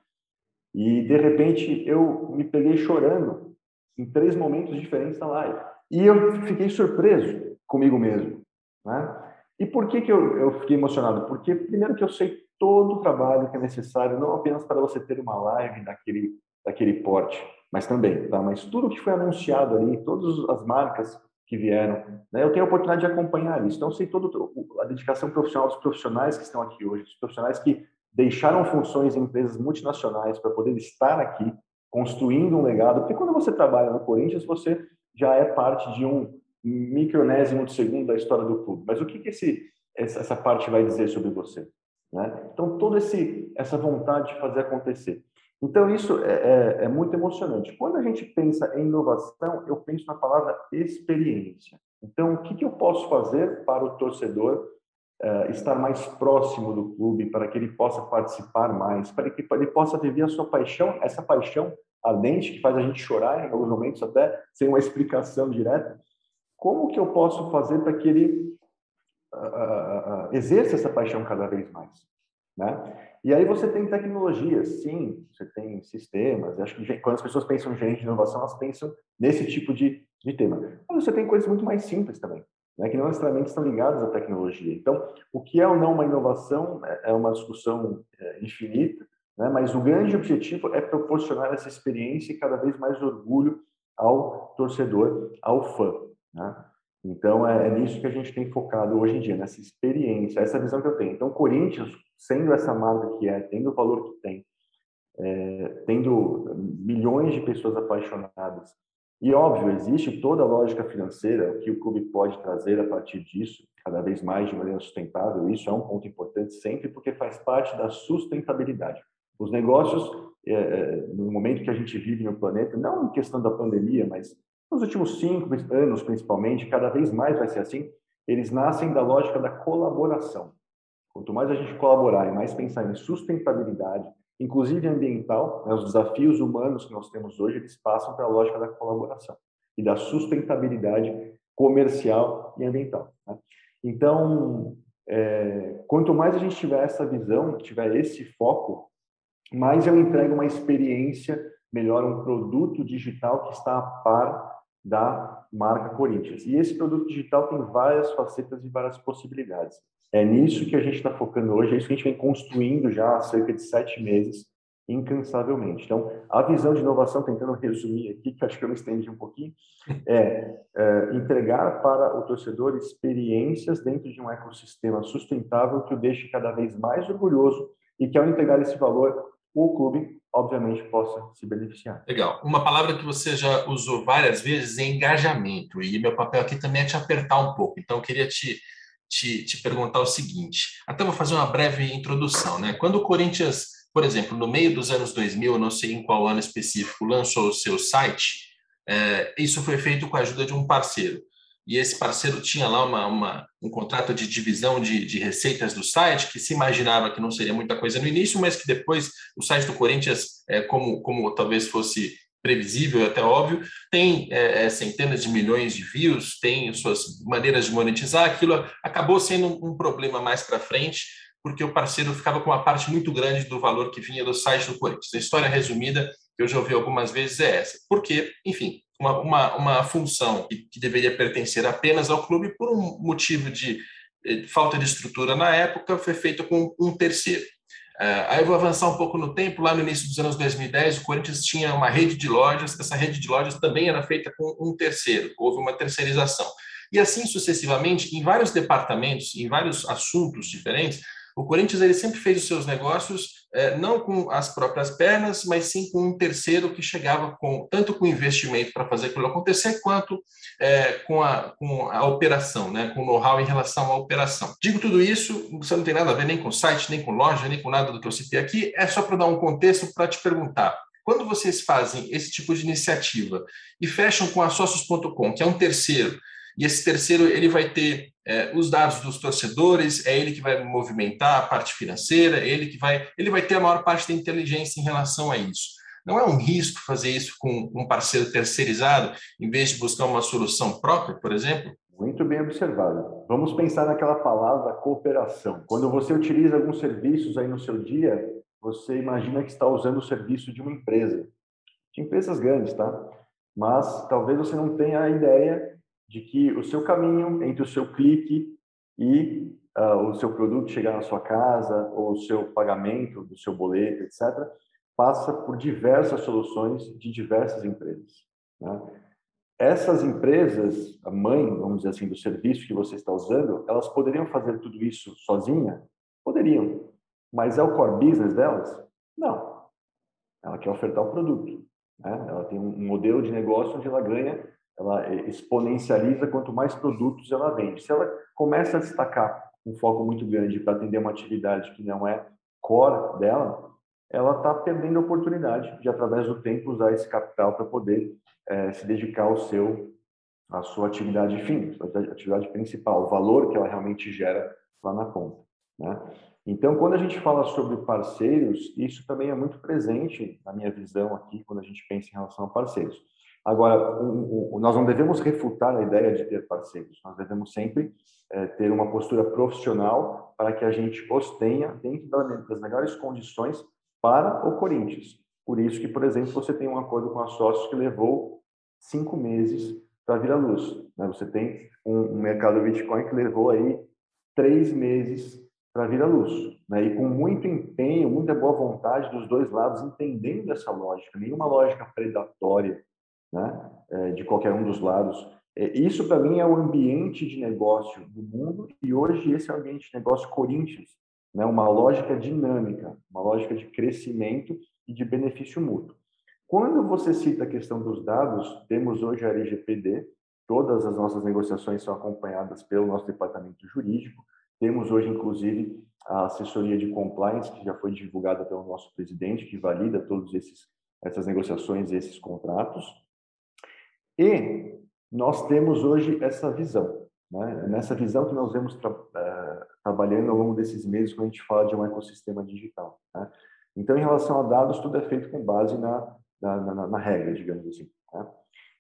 E, de repente, eu me peguei chorando em três momentos diferentes da live. E eu fiquei surpreso comigo mesmo. Né? E por que, que eu, eu fiquei emocionado? Porque, primeiro, que eu sei todo o trabalho que é necessário, não apenas para você ter uma live daquele, daquele porte, mas também, tá? Mas tudo que foi anunciado ali, todas as marcas que vieram, né? Eu tenho a oportunidade de acompanhar isso. Então, eu sei toda a dedicação profissional dos profissionais que estão aqui hoje, dos profissionais que deixaram funções em empresas multinacionais para poder estar aqui, construindo um legado. Porque quando você trabalha no Corinthians, você já é parte de um micronésimo de segundo da história do clube. Mas o que, que esse, essa parte vai dizer sobre você? Né? Então, toda essa vontade de fazer acontecer. Então, isso é, é, é, muito emocionante. Quando a gente pensa em inovação, eu penso na palavra experiência. Então, o que, que eu posso fazer para o torcedor uh, estar mais próximo do clube, para que ele possa participar mais, para que ele possa viver a sua paixão, essa paixão ardente que faz a gente chorar em alguns momentos até sem uma explicação direta. Como que eu posso fazer para que ele uh, uh, exerça essa paixão cada vez mais, né? E aí você tem tecnologias, sim, você tem sistemas. Acho que quando as pessoas pensam em gerente de inovação, elas pensam nesse tipo de, de tema. Mas você tem coisas muito mais simples também né, que não necessariamente estão ligados à tecnologia. Então, o que é ou não uma inovação é, é uma discussão é, infinita, né, mas o grande objetivo é proporcionar essa experiência e cada vez mais orgulho ao torcedor, ao fã. Né? Então, é, é, nisso que a gente tem focado hoje em dia, nessa experiência, essa visão que eu tenho. Então, Corinthians, sendo essa marca que é, tendo o valor que tem, é, tendo milhões de pessoas apaixonadas, e óbvio, existe toda a lógica financeira, o que o clube pode trazer a partir disso, cada vez mais de maneira sustentável. Isso é um ponto importante sempre, porque faz parte da sustentabilidade. Os negócios, é, é, no momento que a gente vive no planeta, não em questão da pandemia, mas nos últimos cinco anos, principalmente, cada vez mais vai ser assim, eles nascem da lógica da colaboração. Quanto mais a gente colaborar e mais pensar em sustentabilidade, inclusive ambiental, né, os desafios humanos que nós temos hoje, eles passam pela lógica da colaboração e da sustentabilidade comercial e ambiental. Né? Então, é, quanto mais a gente tiver essa visão, tiver esse foco, mais eu entrego uma experiência melhor, um produto digital que está a par da marca Corinthians. E esse produto digital tem várias facetas e várias possibilidades. É nisso que a gente está focando hoje, é isso que a gente vem construindo já há cerca de sete meses, incansavelmente. Então, a visão de inovação, tentando resumir aqui, que acho que eu me estendi um pouquinho, é, é entregar para o torcedor experiências dentro de um ecossistema sustentável que o deixe cada vez mais orgulhoso e que, ao entregar esse valor, o clube, obviamente, possa se beneficiar. Legal. Uma palavra que você já usou várias vezes é engajamento, e meu papel aqui também é te apertar um pouco. Então, eu queria te, te, te perguntar o seguinte: até vou fazer uma breve introdução. Né? Quando o Corinthians, por exemplo, no meio dos anos 2000, não sei em qual ano específico, lançou o seu site, é, isso foi feito com a ajuda de um parceiro e esse parceiro tinha lá uma, uma um contrato de divisão de, de, receitas do site, que se imaginava que não seria muita coisa no início, mas que depois o site do Corinthians, é, como, como talvez fosse previsível até óbvio, tem é, é, centenas de milhões de views, tem suas maneiras de monetizar, aquilo acabou sendo um problema mais para frente, porque o parceiro ficava com uma parte muito grande do valor que vinha do site do Corinthians. A história resumida, que eu já ouvi algumas vezes, é essa. Porque, enfim, uma, uma, uma função que, que, deveria pertencer apenas ao clube por um motivo de, eh, falta de estrutura na época, foi feito com um terceiro. Uh, aí eu vou avançar um pouco no tempo. Lá no início dos anos 2010, o Corinthians tinha uma rede de lojas. Essa rede de lojas também era feita com um terceiro. Houve uma terceirização. E assim sucessivamente, em vários departamentos, em vários assuntos diferentes, o Corinthians ele sempre fez os seus negócios é, não com as próprias pernas, mas sim com um terceiro que chegava com tanto com investimento para fazer aquilo acontecer, quanto é, com, a, com a operação, né, com o know-how em relação à operação. Digo tudo isso, você não tem nada a ver nem com site, nem com loja, nem com nada do que eu citei aqui, é só para dar um contexto para te perguntar. Quando vocês fazem esse tipo de iniciativa e fecham com a Sócios.com, que é um terceiro, e esse terceiro ele vai ter é, os dados dos torcedores, é ele que vai movimentar a parte financeira, é ele que vai, ele vai ter a maior parte da inteligência em relação a isso. Não é um risco fazer isso com um parceiro terceirizado, em vez de buscar uma solução própria, por exemplo? Muito bem observado. Vamos pensar naquela palavra cooperação. Quando você utiliza alguns serviços aí no seu dia, você imagina que está usando o serviço de uma empresa, de empresas grandes, tá? Mas talvez você não tenha a ideia de que o seu caminho entre o seu clique e uh, o seu produto chegar na sua casa, ou o seu pagamento do seu boleto, etc., passa por diversas soluções de diversas empresas. Né? Essas empresas, a mãe, vamos dizer assim, do serviço que você está usando, elas poderiam fazer tudo isso sozinha? Poderiam. Mas é o core business delas? Não. Ela quer ofertar o produto. Né? Ela tem um modelo de negócio onde ela ganha ela exponencializa quanto mais produtos ela vende. Se ela começa a destacar um foco muito grande para atender uma atividade que não é core dela, ela está perdendo a oportunidade de, através do tempo, usar esse capital para poder é, se dedicar ao seu, à sua atividade fim, sua atividade principal, o valor que ela realmente gera lá na ponta. Né? Então, quando a gente fala sobre parceiros, isso também é muito presente na minha visão aqui, quando a gente pensa em relação a parceiros. Agora, nós não devemos refutar a ideia de ter parceiros, nós devemos sempre é, ter uma postura profissional para que a gente os tenha dentro das melhores condições para o Corinthians. Por isso que, por exemplo, você tem um acordo com a sócios que levou cinco meses para vir à luz. Né? Você tem um, um mercado Bitcoin que levou aí três meses para vir à luz. Né? E com muito empenho, muita boa vontade dos dois lados, entendendo essa lógica, nenhuma lógica predatória, né, é, de qualquer um dos lados. É, isso, para mim, é o ambiente de negócio do mundo e hoje esse é o ambiente de negócio Corinthians, né, uma lógica dinâmica, uma lógica de crescimento e de benefício mútuo. Quando você cita a questão dos dados, temos hoje a LGPD, todas as nossas negociações são acompanhadas pelo nosso departamento jurídico, temos hoje, inclusive, a assessoria de compliance, que já foi divulgada pelo nosso presidente, que valida esses essas negociações e esses contratos. E nós temos hoje essa visão, né? nessa visão que nós vemos tra uh, trabalhando ao longo desses meses quando a gente fala de um ecossistema digital. Né? Então, em relação a dados, tudo é feito com base na, na, na, na regra, digamos assim. Né?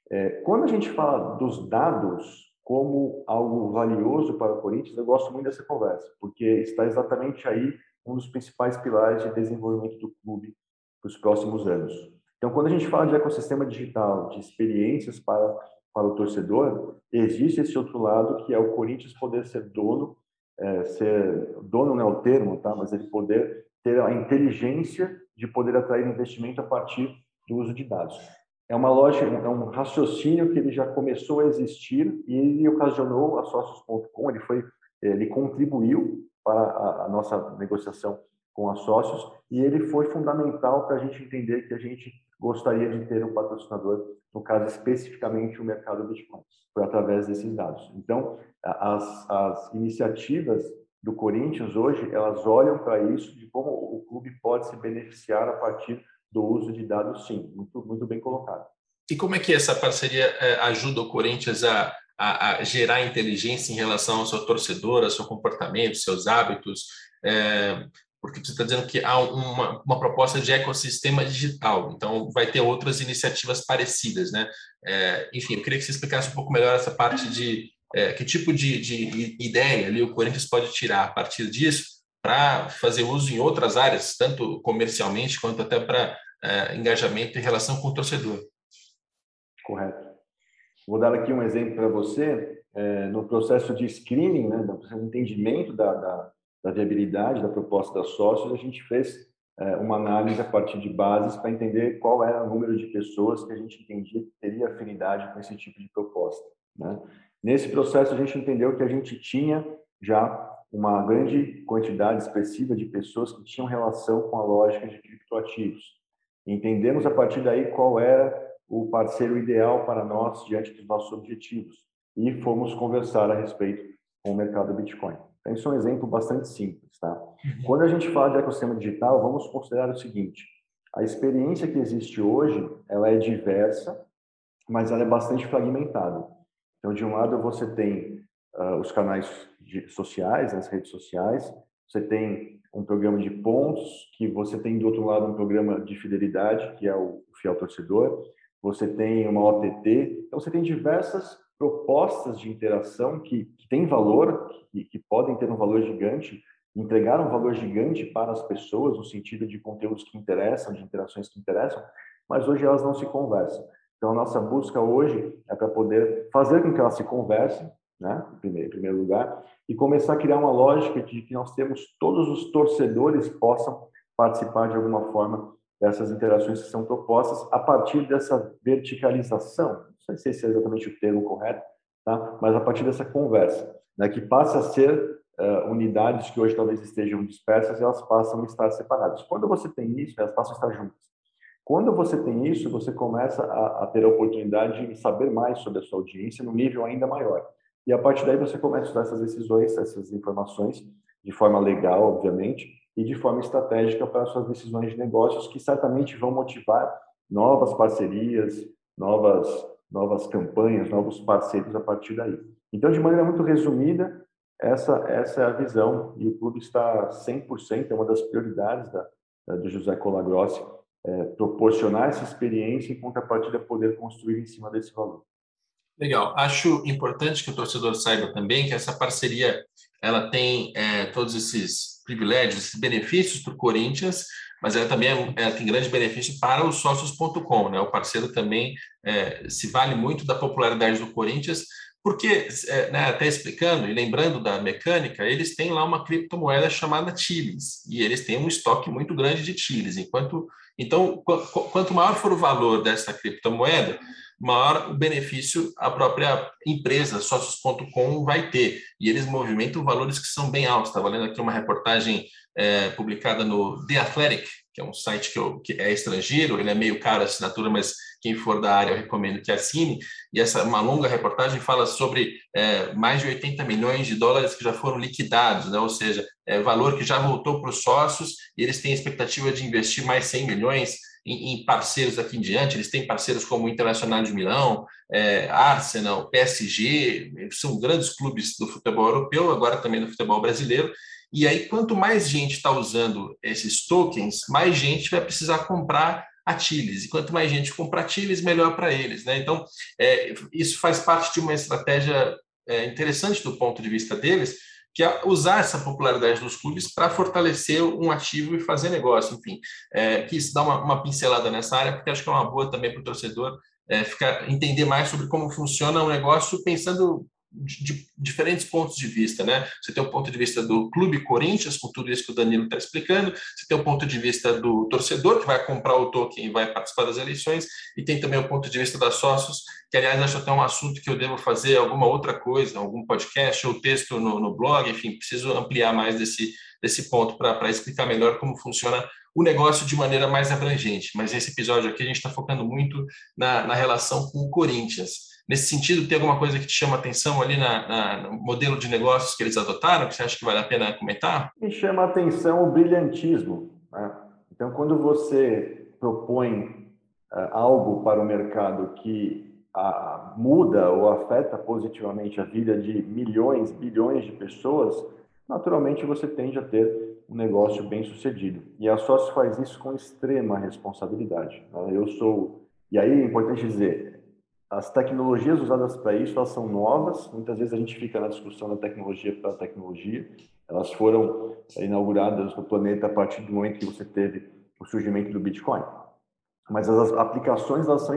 É, quando a gente fala dos dados como algo valioso para o Corinthians, eu gosto muito dessa conversa, porque está exatamente aí um dos principais pilares de desenvolvimento do clube para os próximos anos. Então, quando a gente fala de ecossistema digital, de experiências para, para o torcedor, existe esse outro lado que é o Corinthians poder ser dono, é, ser dono não é o termo, tá? Mas ele poder ter a inteligência de poder atrair investimento a partir do uso de dados. É uma lógica, é um raciocínio que ele já começou a existir e ele ocasionou a Sócios.com, ele foi, ele contribuiu para a, a nossa negociação com os sócios, e ele foi fundamental para a gente entender que a gente gostaria de ter um patrocinador, no caso especificamente o mercado Bitcoin, foi através desses dados. Então, as, as iniciativas do Corinthians hoje, elas olham para isso de como o clube pode se beneficiar a partir do uso de dados, sim, muito, muito bem colocado. E como é que essa parceria é, ajuda o Corinthians a, a, a, gerar inteligência em relação ao seu torcedor, ao seu comportamento, seus hábitos? É, porque você está dizendo que há uma, uma proposta de ecossistema digital, então vai ter outras iniciativas parecidas, né? É, enfim, eu queria que você explicasse um pouco melhor essa parte de é, que tipo de, de ideia ali o Corinthians pode tirar a partir disso para fazer uso em outras áreas, tanto comercialmente quanto até para é, engajamento em relação com o torcedor. Correto. Vou dar aqui um exemplo para você. É, no processo de screening, né, no entendimento da, da, da viabilidade da proposta das sócios, a gente fez é, uma análise a partir de bases para entender qual era o número de pessoas que a gente entendia que teria afinidade com esse tipo de proposta. Né? Nesse processo, a gente entendeu que a gente tinha já uma grande quantidade expressiva de pessoas que tinham relação com a lógica de criptoativos. Entendemos a partir daí qual era o parceiro ideal para nós diante dos nossos objetivos e fomos conversar a respeito com o mercado Bitcoin. Então, isso é um exemplo bastante simples, tá? Uhum. Quando a gente fala de ecossistema digital, vamos considerar o seguinte: a experiência que existe hoje, ela é diversa, mas ela é bastante fragmentada. Então, de um lado, você tem uh, os canais de, sociais, as redes sociais, você tem um programa de pontos, que você tem do outro lado um programa de fidelidade, que é o fiel torcedor, você tem uma OTT, então você tem diversas propostas de interação que, que têm valor, que, que podem ter um valor gigante, entregar um valor gigante para as pessoas, no sentido de conteúdos que interessam, de interações que interessam, mas hoje elas não se conversam. Então, a nossa busca hoje é para poder fazer com que elas se conversem, né, em primeiro, em primeiro lugar, e começar a criar uma lógica de que nós temos todos os torcedores possam participar de alguma forma dessas interações que são propostas a partir dessa verticalização, não sei se é exatamente o termo correto, tá? mas a partir dessa conversa, né, que passa a ser uh, unidades que hoje talvez estejam dispersas, elas passam a estar separadas. Quando você tem isso, elas passam a estar juntas. Quando você tem isso, você começa a, a ter a oportunidade de saber mais sobre a sua audiência no nível ainda maior. E a partir daí você começa a usar essas decisões, essas informações, de forma legal, obviamente, e de forma estratégica para suas decisões de negócios, que certamente vão motivar novas parcerias, novas, novas campanhas, novos parceiros a partir daí. Então, de maneira muito resumida, essa, essa é a visão, e o clube está 100%, é uma das prioridades da, da do José Colagrossi, é, proporcionar essa experiência e, em contrapartida, poder construir em cima desse valor. Legal. Acho importante que o torcedor saiba também que essa parceria ela tem é, todos esses privilégios, esses benefícios para o Corinthians, mas ela também é, tem grande benefício para os sócios.com. Né? O parceiro também é, se vale muito da popularidade do Corinthians, porque, é, né, até explicando e lembrando da mecânica, eles têm lá uma criptomoeda chamada Chiles, e eles têm um estoque muito grande de Chiles. Enquanto, então, quanto maior for o valor dessa criptomoeda, maior o benefício a própria empresa, sócios.com, vai ter. E eles movimentam valores que são bem altos. Estava lendo aqui uma reportagem é, publicada no The Athletic, que é um site que, eu, que, é estrangeiro, ele é meio caro a assinatura, mas quem for da área eu recomendo que assine. E essa uma longa reportagem fala sobre é, mais de 80 milhões de dólares que já foram liquidados, né? ou seja, é, valor que já voltou para os sócios e eles têm expectativa de investir mais 100 milhões em, em parceiros daqui em diante. Eles têm parceiros como o Internacional de Milão, é, Arsenal, PSG, são grandes clubes do futebol europeu, agora também do futebol brasileiro. E aí, quanto mais gente está usando esses tokens, mais gente vai precisar comprar a Chiles. E quanto mais gente comprar Chiles, melhor para eles. Né? Então, é, isso faz parte de uma estratégia é, interessante do ponto de vista deles, que é usar essa popularidade dos clubes para fortalecer um ativo e fazer negócio, enfim. É, quis dar uma, uma, pincelada nessa área, porque acho que é uma boa também para o torcedor é, ficar, entender mais sobre como funciona o negócio, pensando de diferentes pontos de vista, né? Você tem o ponto de vista do Clube Corinthians, com tudo isso que o Danilo está explicando, você tem o ponto de vista do torcedor, que vai comprar o token e vai participar das eleições, e tem também o ponto de vista das sócios, que, aliás, acho até um assunto que eu devo fazer alguma outra coisa, algum podcast ou texto no, no blog, enfim, preciso ampliar mais desse, desse ponto para explicar melhor como funciona o negócio de maneira mais abrangente. Mas nesse episódio aqui a gente está focando muito na, na relação com o Corinthians. Nesse sentido, tem alguma coisa que te chama atenção ali na, na, no modelo de negócios que eles adotaram, que você acha que vale a pena comentar? Me chama atenção o brilhantismo. Né? Então, quando você propõe uh, algo para o mercado que muda ou afeta positivamente a vida de milhões, bilhões de pessoas, naturalmente você tende a ter um negócio bem sucedido. E a Sócio faz isso com extrema responsabilidade. Né? Eu sou. E aí é importante dizer, as tecnologias usadas para isso elas são novas. Muitas vezes a gente fica na discussão da tecnologia para tecnologia. Elas foram inauguradas no planeta a partir do momento que você teve o surgimento do Bitcoin. Mas as aplicações elas são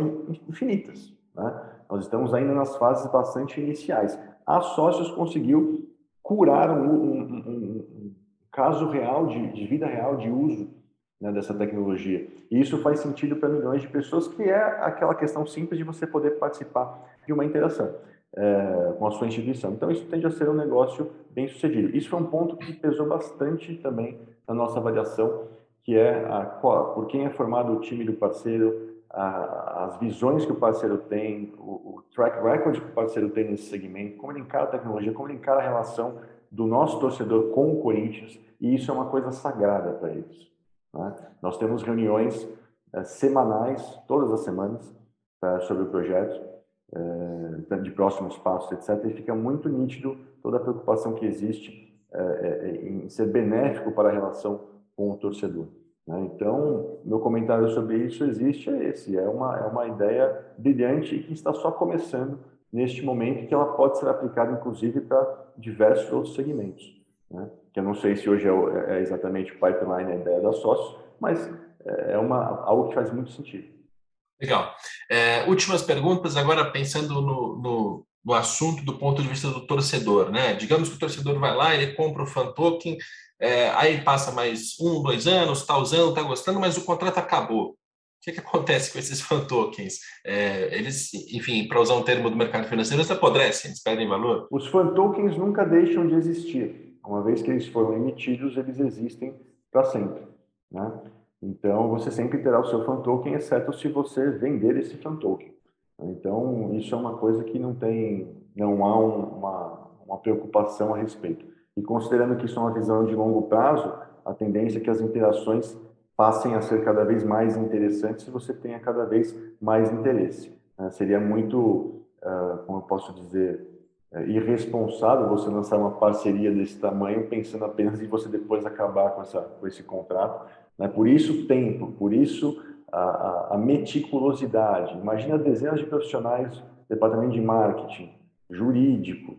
infinitas. Né? Nós estamos ainda nas fases bastante iniciais. A Sócios conseguiu curar um, um, um, um caso real de, de vida real de uso né, dessa tecnologia. E isso faz sentido para milhões de pessoas, que é aquela questão simples de você poder participar de uma interação é, com a sua instituição. Então, isso tende a ser um negócio bem sucedido. Isso foi um ponto que pesou bastante também na nossa avaliação, que é a, por quem é formado o time do parceiro, a, as visões que o parceiro tem, o, o track record que o parceiro tem nesse segmento, como ele encara a tecnologia, como ele encara a relação do nosso torcedor com o Corinthians, e isso é uma coisa sagrada para eles. Né? Nós temos reuniões é, semanais, todas as semanas, é, sobre o projeto, é, de próximos passos, etc. E fica muito nítido toda a preocupação que existe em ser benéfico para a relação com o torcedor. Né? Então, meu comentário sobre isso existe é esse, é uma, é uma ideia brilhante e que está só começando neste momento que ela pode ser aplicada, inclusive, para diversos outros segmentos. Né? Que eu não sei se hoje é, é exatamente o pipeline, a ideia da sócio, mas é, é uma, algo que faz muito sentido. Legal. É, últimas perguntas, agora pensando no, no, no, assunto do ponto de vista do torcedor. Né? Digamos que o torcedor vai lá, ele compra o fan token, é, aí passa mais um, dois anos, está usando, está gostando, mas o contrato acabou. O que, que acontece com esses fan tokens? É, eles, enfim, para usar um termo do mercado financeiro, eles apodrecem, eles perdem valor? Os fan tokens nunca deixam de existir uma vez que eles foram emitidos, eles existem para sempre. Né? Então, você sempre terá o seu fan token, exceto se você vender esse fan token. Então, isso é uma coisa que não tem, não há um, uma, uma preocupação a respeito. E considerando que isso é uma visão de longo prazo, a tendência é que as interações passem a ser cada vez mais interessantes se você tenha cada vez mais interesse. Né? Seria muito, uh, como eu posso dizer, é irresponsável você lançar uma parceria desse tamanho pensando apenas em você depois acabar com, essa, com esse contrato. Né? Por isso, tempo, por isso, a, a, a meticulosidade. Imagina dezenas de profissionais, departamento de marketing, jurídico,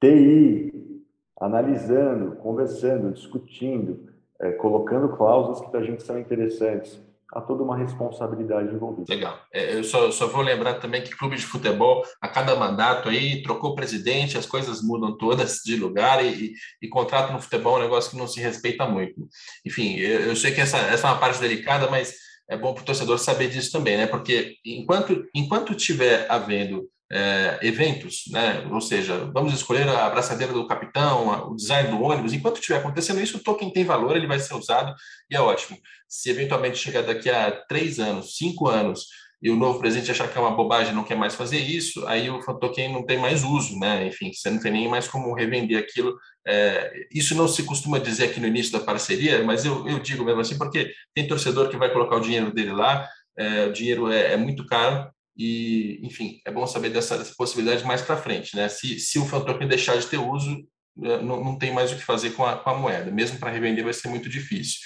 TI, analisando, conversando, discutindo, é, colocando cláusulas que para a gente são interessantes há toda uma responsabilidade envolvida. Legal. É, eu só, só, vou lembrar também que clube de futebol, a cada mandato aí, trocou presidente, as coisas mudam todas de lugar e, e, e contrato no futebol é um negócio que não se respeita muito. Enfim, eu, eu sei que essa, essa é uma parte delicada, mas é bom para o torcedor saber disso também, né? Porque enquanto, enquanto tiver havendo é, eventos, né? ou seja, vamos escolher a abraçadeira do capitão, o design do ônibus, enquanto estiver acontecendo isso, o token tem valor, ele vai ser usado e é ótimo. Se eventualmente chegar daqui a três anos, cinco anos, e o novo presidente achar que é uma bobagem, não quer mais fazer isso, aí o token não tem mais uso, né? Enfim, você não tem nem mais como revender aquilo. É, isso não se costuma dizer aqui no início da parceria, mas eu, eu digo mesmo assim, porque tem torcedor que vai colocar o dinheiro dele lá, é, o dinheiro é, é muito caro, e, enfim, é bom saber dessa, dessa possibilidade mais para frente, né? Se, se o fan token deixar de ter uso, é, não, não tem mais o que fazer com a, com a moeda, mesmo para revender vai ser muito difícil.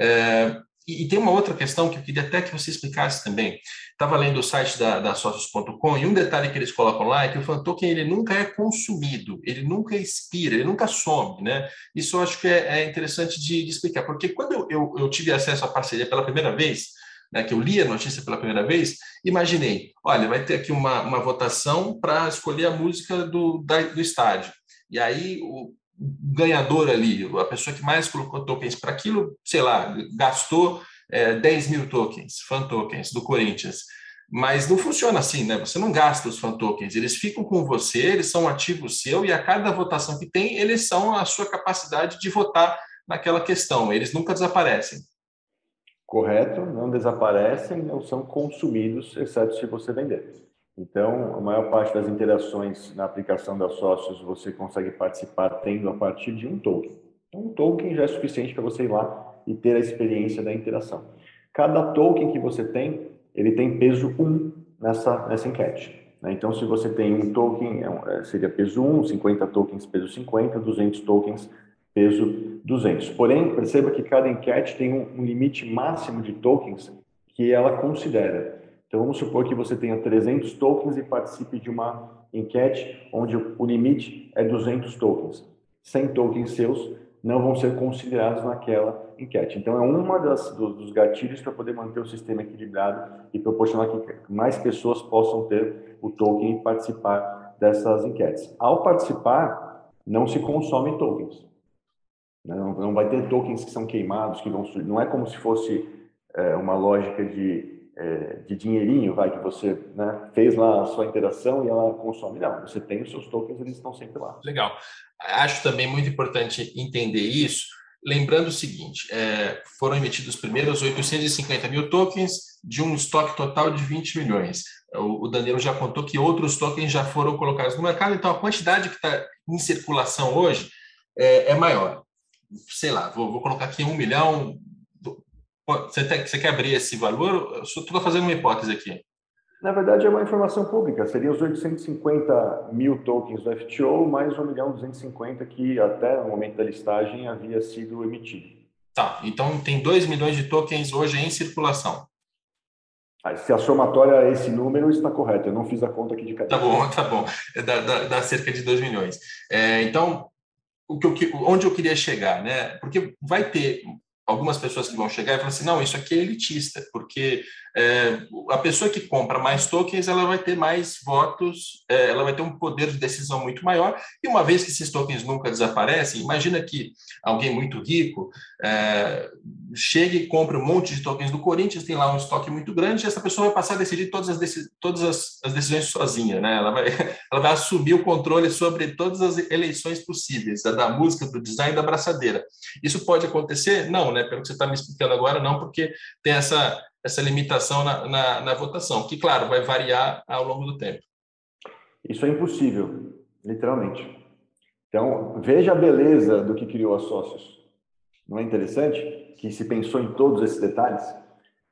É, e, e, tem uma outra questão que eu queria até que você explicasse também. Estava lendo o site da, da Socios.com e um detalhe que eles colocam lá é que o fan token ele nunca é consumido, ele nunca expira, ele nunca some, né? Isso eu acho que é, é interessante de, de, explicar, porque quando eu, eu, eu tive acesso à parceria pela primeira vez, né, que eu li a notícia pela primeira vez, imaginei, olha, vai ter aqui uma, uma votação para escolher a música do, da, do estádio. E aí o ganhador ali, a pessoa que mais colocou tokens para aquilo, sei lá, gastou é, 10 mil tokens, fan tokens do Corinthians. Mas não funciona assim, né? Você não gasta os fan tokens, eles ficam com você, eles são um ativo seu e a cada votação que tem, eles são a sua capacidade de votar naquela questão, eles nunca desaparecem. Correto, não desaparecem, não são consumidos, exceto se você vender. Então, a maior parte das interações na aplicação da sócios você consegue participar tendo a partir de um token. Então, um token já é suficiente para você ir lá e ter a experiência da interação. Cada token que você tem, ele tem peso 1 nessa, nessa enquete. Né? Então, se você tem um token, é é, seria peso 1, 50 tokens, peso 50, 200 tokens, peso 200. Porém, perceba que cada enquete tem um, um limite máximo de tokens que ela considera. Então, vamos supor que você tenha 300 tokens e participe de uma enquete onde o limite é 200 tokens. 100 tokens seus não vão ser considerados naquela enquete. Então, é uma das, dos gatilhos para poder manter o sistema equilibrado e proporcionar que mais pessoas possam ter o token e participar dessas enquetes. Ao participar, não se consome tokens. Não, não vai ter tokens que são queimados, que vão Não é como se fosse é, uma lógica de é, de dinheirinho, vai, que você né, fez lá a sua interação e ela consome. Não, você tem os seus tokens, eles estão sempre lá. Legal. Acho também muito importante entender isso, lembrando o seguinte, é, foram emitidos os primeiros 850 mil tokens de um estoque total de 20 milhões. O, o Danilo já contou que outros tokens já foram colocados no mercado, então a quantidade que está em circulação hoje é, é maior. Sei lá, vou, vou colocar aqui um milhão, você, tem, você quer abrir esse valor? Estou fazendo uma hipótese aqui. Na verdade, é uma informação pública. Seria os 850 mil tokens do FTO, mais 1 milhão 250 que até o momento da listagem havia sido emitido. Tá, então tem 2 milhões de tokens hoje em circulação. Se a somatória é esse número está correto, eu não fiz a conta aqui de cabeça. Tá bom, tá bom. Dá, dá, dá cerca de 2 milhões. É, então, o que eu, onde eu queria chegar, né? Porque vai ter algumas pessoas que vão chegar e falar assim, não, isso aqui é elitista, porque é, a pessoa que compra mais tokens, ela vai ter mais votos, é, ela vai ter um poder de decisão muito maior, e uma vez que esses tokens nunca desaparecem, imagina que alguém muito rico é, chegue e compre um monte de tokens do Corinthians, tem lá um estoque muito grande, e essa pessoa vai passar a decidir todas as, todas as, as decisões sozinha, né? Ela vai, ela vai assumir o controle sobre todas as eleições possíveis, da, da música, do design, da braçadeira. Isso pode acontecer? Não, né? Pelo que você está me explicando agora, não, porque tem essa essa limitação na, na, na, votação, que, claro, vai variar ao longo do tempo. Isso é impossível, literalmente. Então, veja a beleza do que criou a Sócios. Não é interessante que se pensou em todos esses detalhes?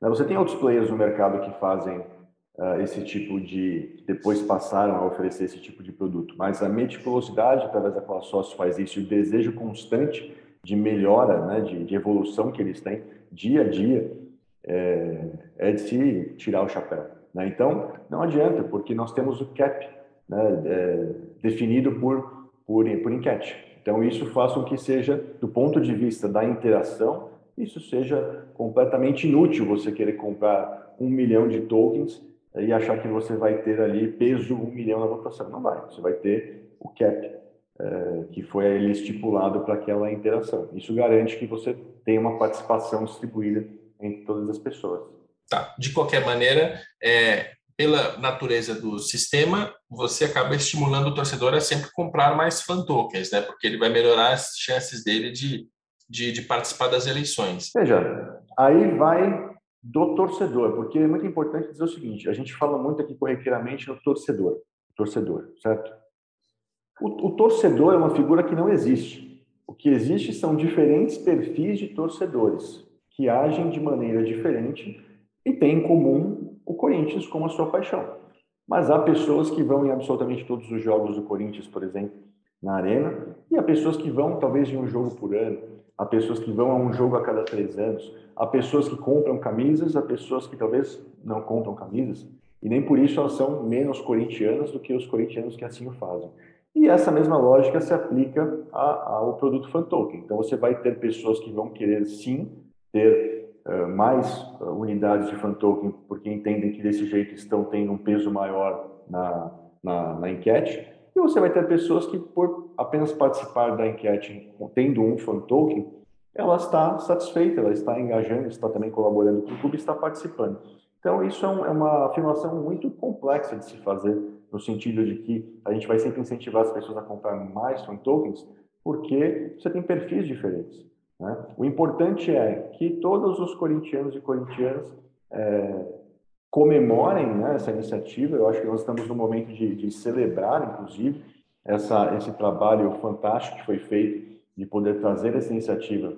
Você tem outros players no mercado que fazem uh, esse tipo de... depois passaram a oferecer esse tipo de produto, mas a meticulosidade através da qual a Sócios faz isso o desejo constante de melhora, né, de, de evolução que eles têm dia a dia, é, é de se tirar o chapéu. Né? Então, não adianta, porque nós temos o cap né, é, definido por, por, por enquete. Então, isso faz com que seja, do ponto de vista da interação, isso seja completamente inútil você querer comprar um milhão de tokens e achar que você vai ter ali peso um milhão na votação. Não vai, você vai ter o cap é, que foi ali estipulado para aquela interação. Isso garante que você tenha uma participação distribuída entre todas as pessoas. Tá. De qualquer maneira, é, pela natureza do sistema, você acaba estimulando o torcedor a sempre comprar mais fan tokens, né? Porque ele vai melhorar as chances dele de, de, de participar das eleições. Veja, aí vai do torcedor, porque é muito importante dizer o seguinte: a gente fala muito aqui corriqueiramente no torcedor, torcedor, certo? O, o torcedor é uma figura que não existe. O que existe são diferentes perfis de torcedores que agem de maneira diferente e têm em comum o Corinthians como a sua paixão. Mas há pessoas que vão em absolutamente todos os jogos do Corinthians, por exemplo, na arena, e há pessoas que vão talvez em um jogo por ano, há pessoas que vão a um jogo a cada três anos, há pessoas que compram camisas, há pessoas que talvez não compram camisas, e nem por isso elas são menos corintianas do que os corintianos que assim o fazem. E essa mesma lógica se aplica ao produto fan token. Então você vai ter pessoas que vão querer sim ter uh, mais uh, unidades de fan token, porque entendem que desse jeito estão tendo um peso maior na, na, na enquete. E você vai ter pessoas que, por apenas participar da enquete tendo um fan token, ela está satisfeita, ela está engajando, está também colaborando com o clube, está participando. Então, isso é, um, é, uma afirmação muito complexa de se fazer, no sentido de que a gente vai sempre incentivar as pessoas a comprar mais fan tokens, porque você tem perfis diferentes. Né? O importante é que todos os corintianos e corintianas é, comemorem né, essa iniciativa. Eu acho que nós estamos no momento de, de celebrar, inclusive, essa, esse trabalho fantástico que foi feito de poder trazer essa iniciativa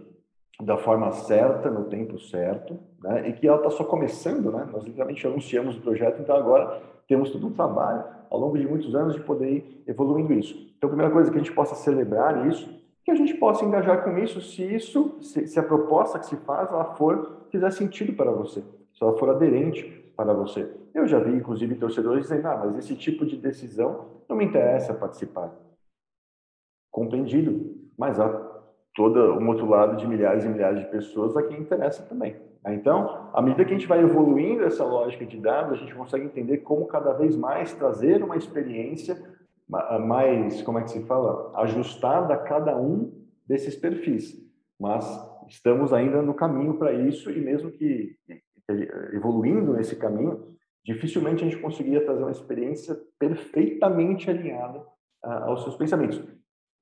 da forma certa, no tempo certo, né? e que ela está só começando, né? Nós literalmente anunciamos o projeto, então agora temos todo um trabalho ao longo de muitos anos de poder ir evoluindo isso. Então, a primeira coisa é que a gente possa celebrar isso, que a gente possa engajar com isso, se isso, se, se a proposta que se faz, ela for, fizer sentido para você, se ela for aderente para você. Eu já vi, inclusive, torcedores dizendo, ah, mas esse tipo de decisão não me interessa participar. Compreendido, mas há todo um outro lado de milhares e milhares de pessoas a quem interessa também. Né? Então, à medida que a gente vai evoluindo essa lógica de dados, a gente consegue entender como cada vez mais trazer uma experiência mais, como é que se fala, ajustada a cada um desses perfis. Mas estamos ainda no caminho para isso e mesmo que evoluindo nesse caminho, dificilmente a gente conseguiria trazer uma experiência perfeitamente alinhada aos seus pensamentos.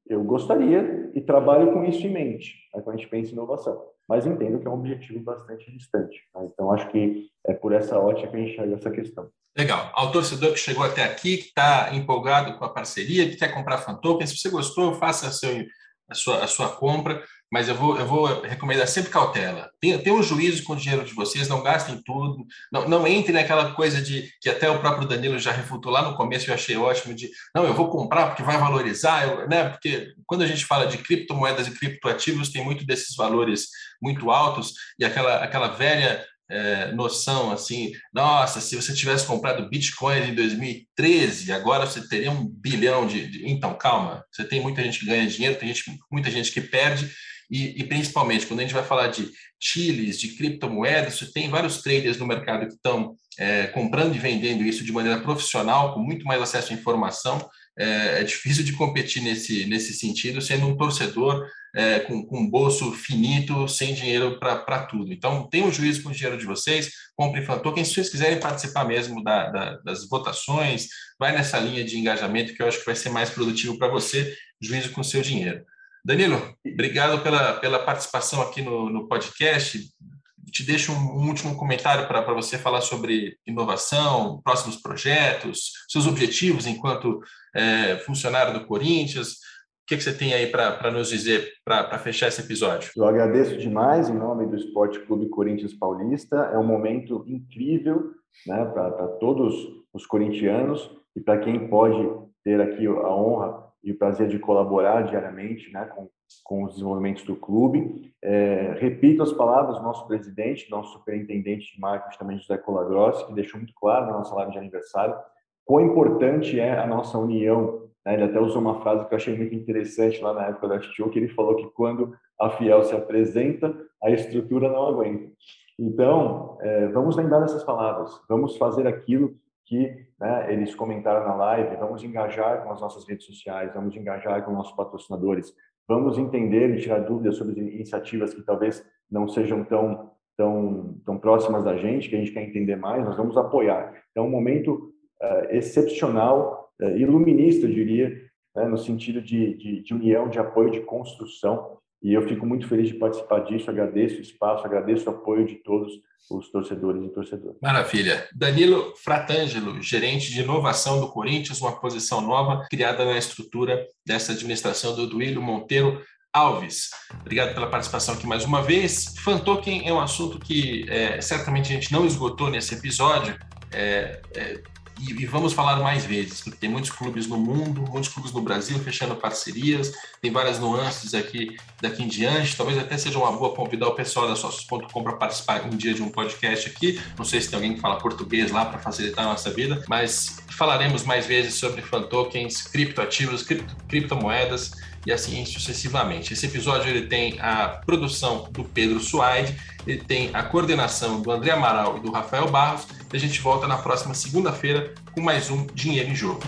Eu gostaria e trabalho com isso em mente, né, quando a gente pensa em inovação, mas entendo que é um objetivo bastante distante. Tá? Então, acho que é por essa ótica que a gente enxerga essa questão. Legal. Ao torcedor que chegou até aqui, que está empolgado com a parceria, que quer comprar fan token, se você gostou, faça seu, a, sua, a sua compra mas eu vou, eu vou recomendar sempre cautela. Tenha, um juízo com o dinheiro de vocês, não gastem tudo, não, não entre naquela coisa de que até o próprio Danilo já refutou lá no começo, eu achei ótimo, de não, eu vou comprar porque vai valorizar, eu, né? Porque quando a gente fala de criptomoedas e criptoativos, tem muito desses valores muito altos e aquela, aquela velha é, noção assim, nossa, se você tivesse comprado Bitcoin em 2013, agora você teria um bilhão de, de, Então, calma, você tem muita gente que ganha dinheiro, tem gente, muita gente que perde, e, e, principalmente quando a gente vai falar de chiles, de criptomoedas, você tem vários traders no mercado que estão é, comprando e vendendo isso de maneira profissional, com muito mais acesso à informação. É, é difícil de competir nesse, nesse sentido, sendo um torcedor é, com, com um bolso finito, sem dinheiro para tudo. Então, tenham um juízo com o dinheiro de vocês, comprem fan token. Se vocês quiserem participar mesmo da, da, das votações, vai nessa linha de engajamento que eu acho que vai ser mais produtivo para você, juízo com o seu dinheiro. Danilo, obrigado pela, pela participação aqui no, no podcast. Te deixo um, último comentário para você falar sobre inovação, próximos projetos, seus objetivos enquanto é, funcionário do Corinthians. O que, que você tem aí para nos dizer para fechar esse episódio? Eu agradeço demais em nome do Esporte Clube Corinthians Paulista. É um momento incrível né, para todos os corintianos e para quem pode ter aqui a honra e o prazer de colaborar diariamente né, com, com os desenvolvimentos do clube. É, repito as palavras do nosso presidente, nosso superintendente de marketing também, José Colagrossi, que deixou muito claro na nossa live de aniversário quão importante é a nossa união. Né? Ele até usou uma frase que eu achei muito interessante lá na época da FTO, que ele falou que quando a Fiel se apresenta, a estrutura não aguenta. Então, é, vamos lembrar dessas palavras, vamos fazer aquilo que né, eles comentaram na live, vamos engajar com as nossas redes sociais, vamos engajar com nossos patrocinadores, vamos entender e tirar dúvidas sobre iniciativas que talvez não sejam tão, tão, tão próximas da gente, que a gente quer entender mais, nós vamos apoiar. É um momento uh, excepcional, uh, iluminista, eu diria, né, no sentido de, de, de união, de apoio, de construção, e eu fico muito feliz de participar disso, agradeço o espaço, agradeço o apoio de todos os torcedores e torcedoras. Maravilha. Danilo Fratangelo, gerente de inovação do Corinthians, uma posição nova criada na estrutura dessa administração do Duílio Monteiro Alves. Obrigado pela participação aqui mais uma vez. Fan Token é um assunto que é, certamente a gente não esgotou nesse episódio. É, é, e, e, vamos falar mais vezes, porque tem muitos clubes no mundo, muitos clubes no Brasil fechando parcerias, tem várias nuances aqui daqui em diante. Talvez até seja uma boa convidar o pessoal da Sócios.com para participar um dia de um podcast aqui. Não sei se tem alguém que fala português lá para facilitar a nossa vida, mas falaremos mais vezes sobre fan tokens, criptoativos, cripto, criptomoedas e assim sucessivamente. Esse episódio ele tem a produção do Pedro Suaide, ele tem a coordenação do André Amaral e do Rafael Barros, a gente volta na próxima segunda-feira com mais um Dinheiro em Jogo.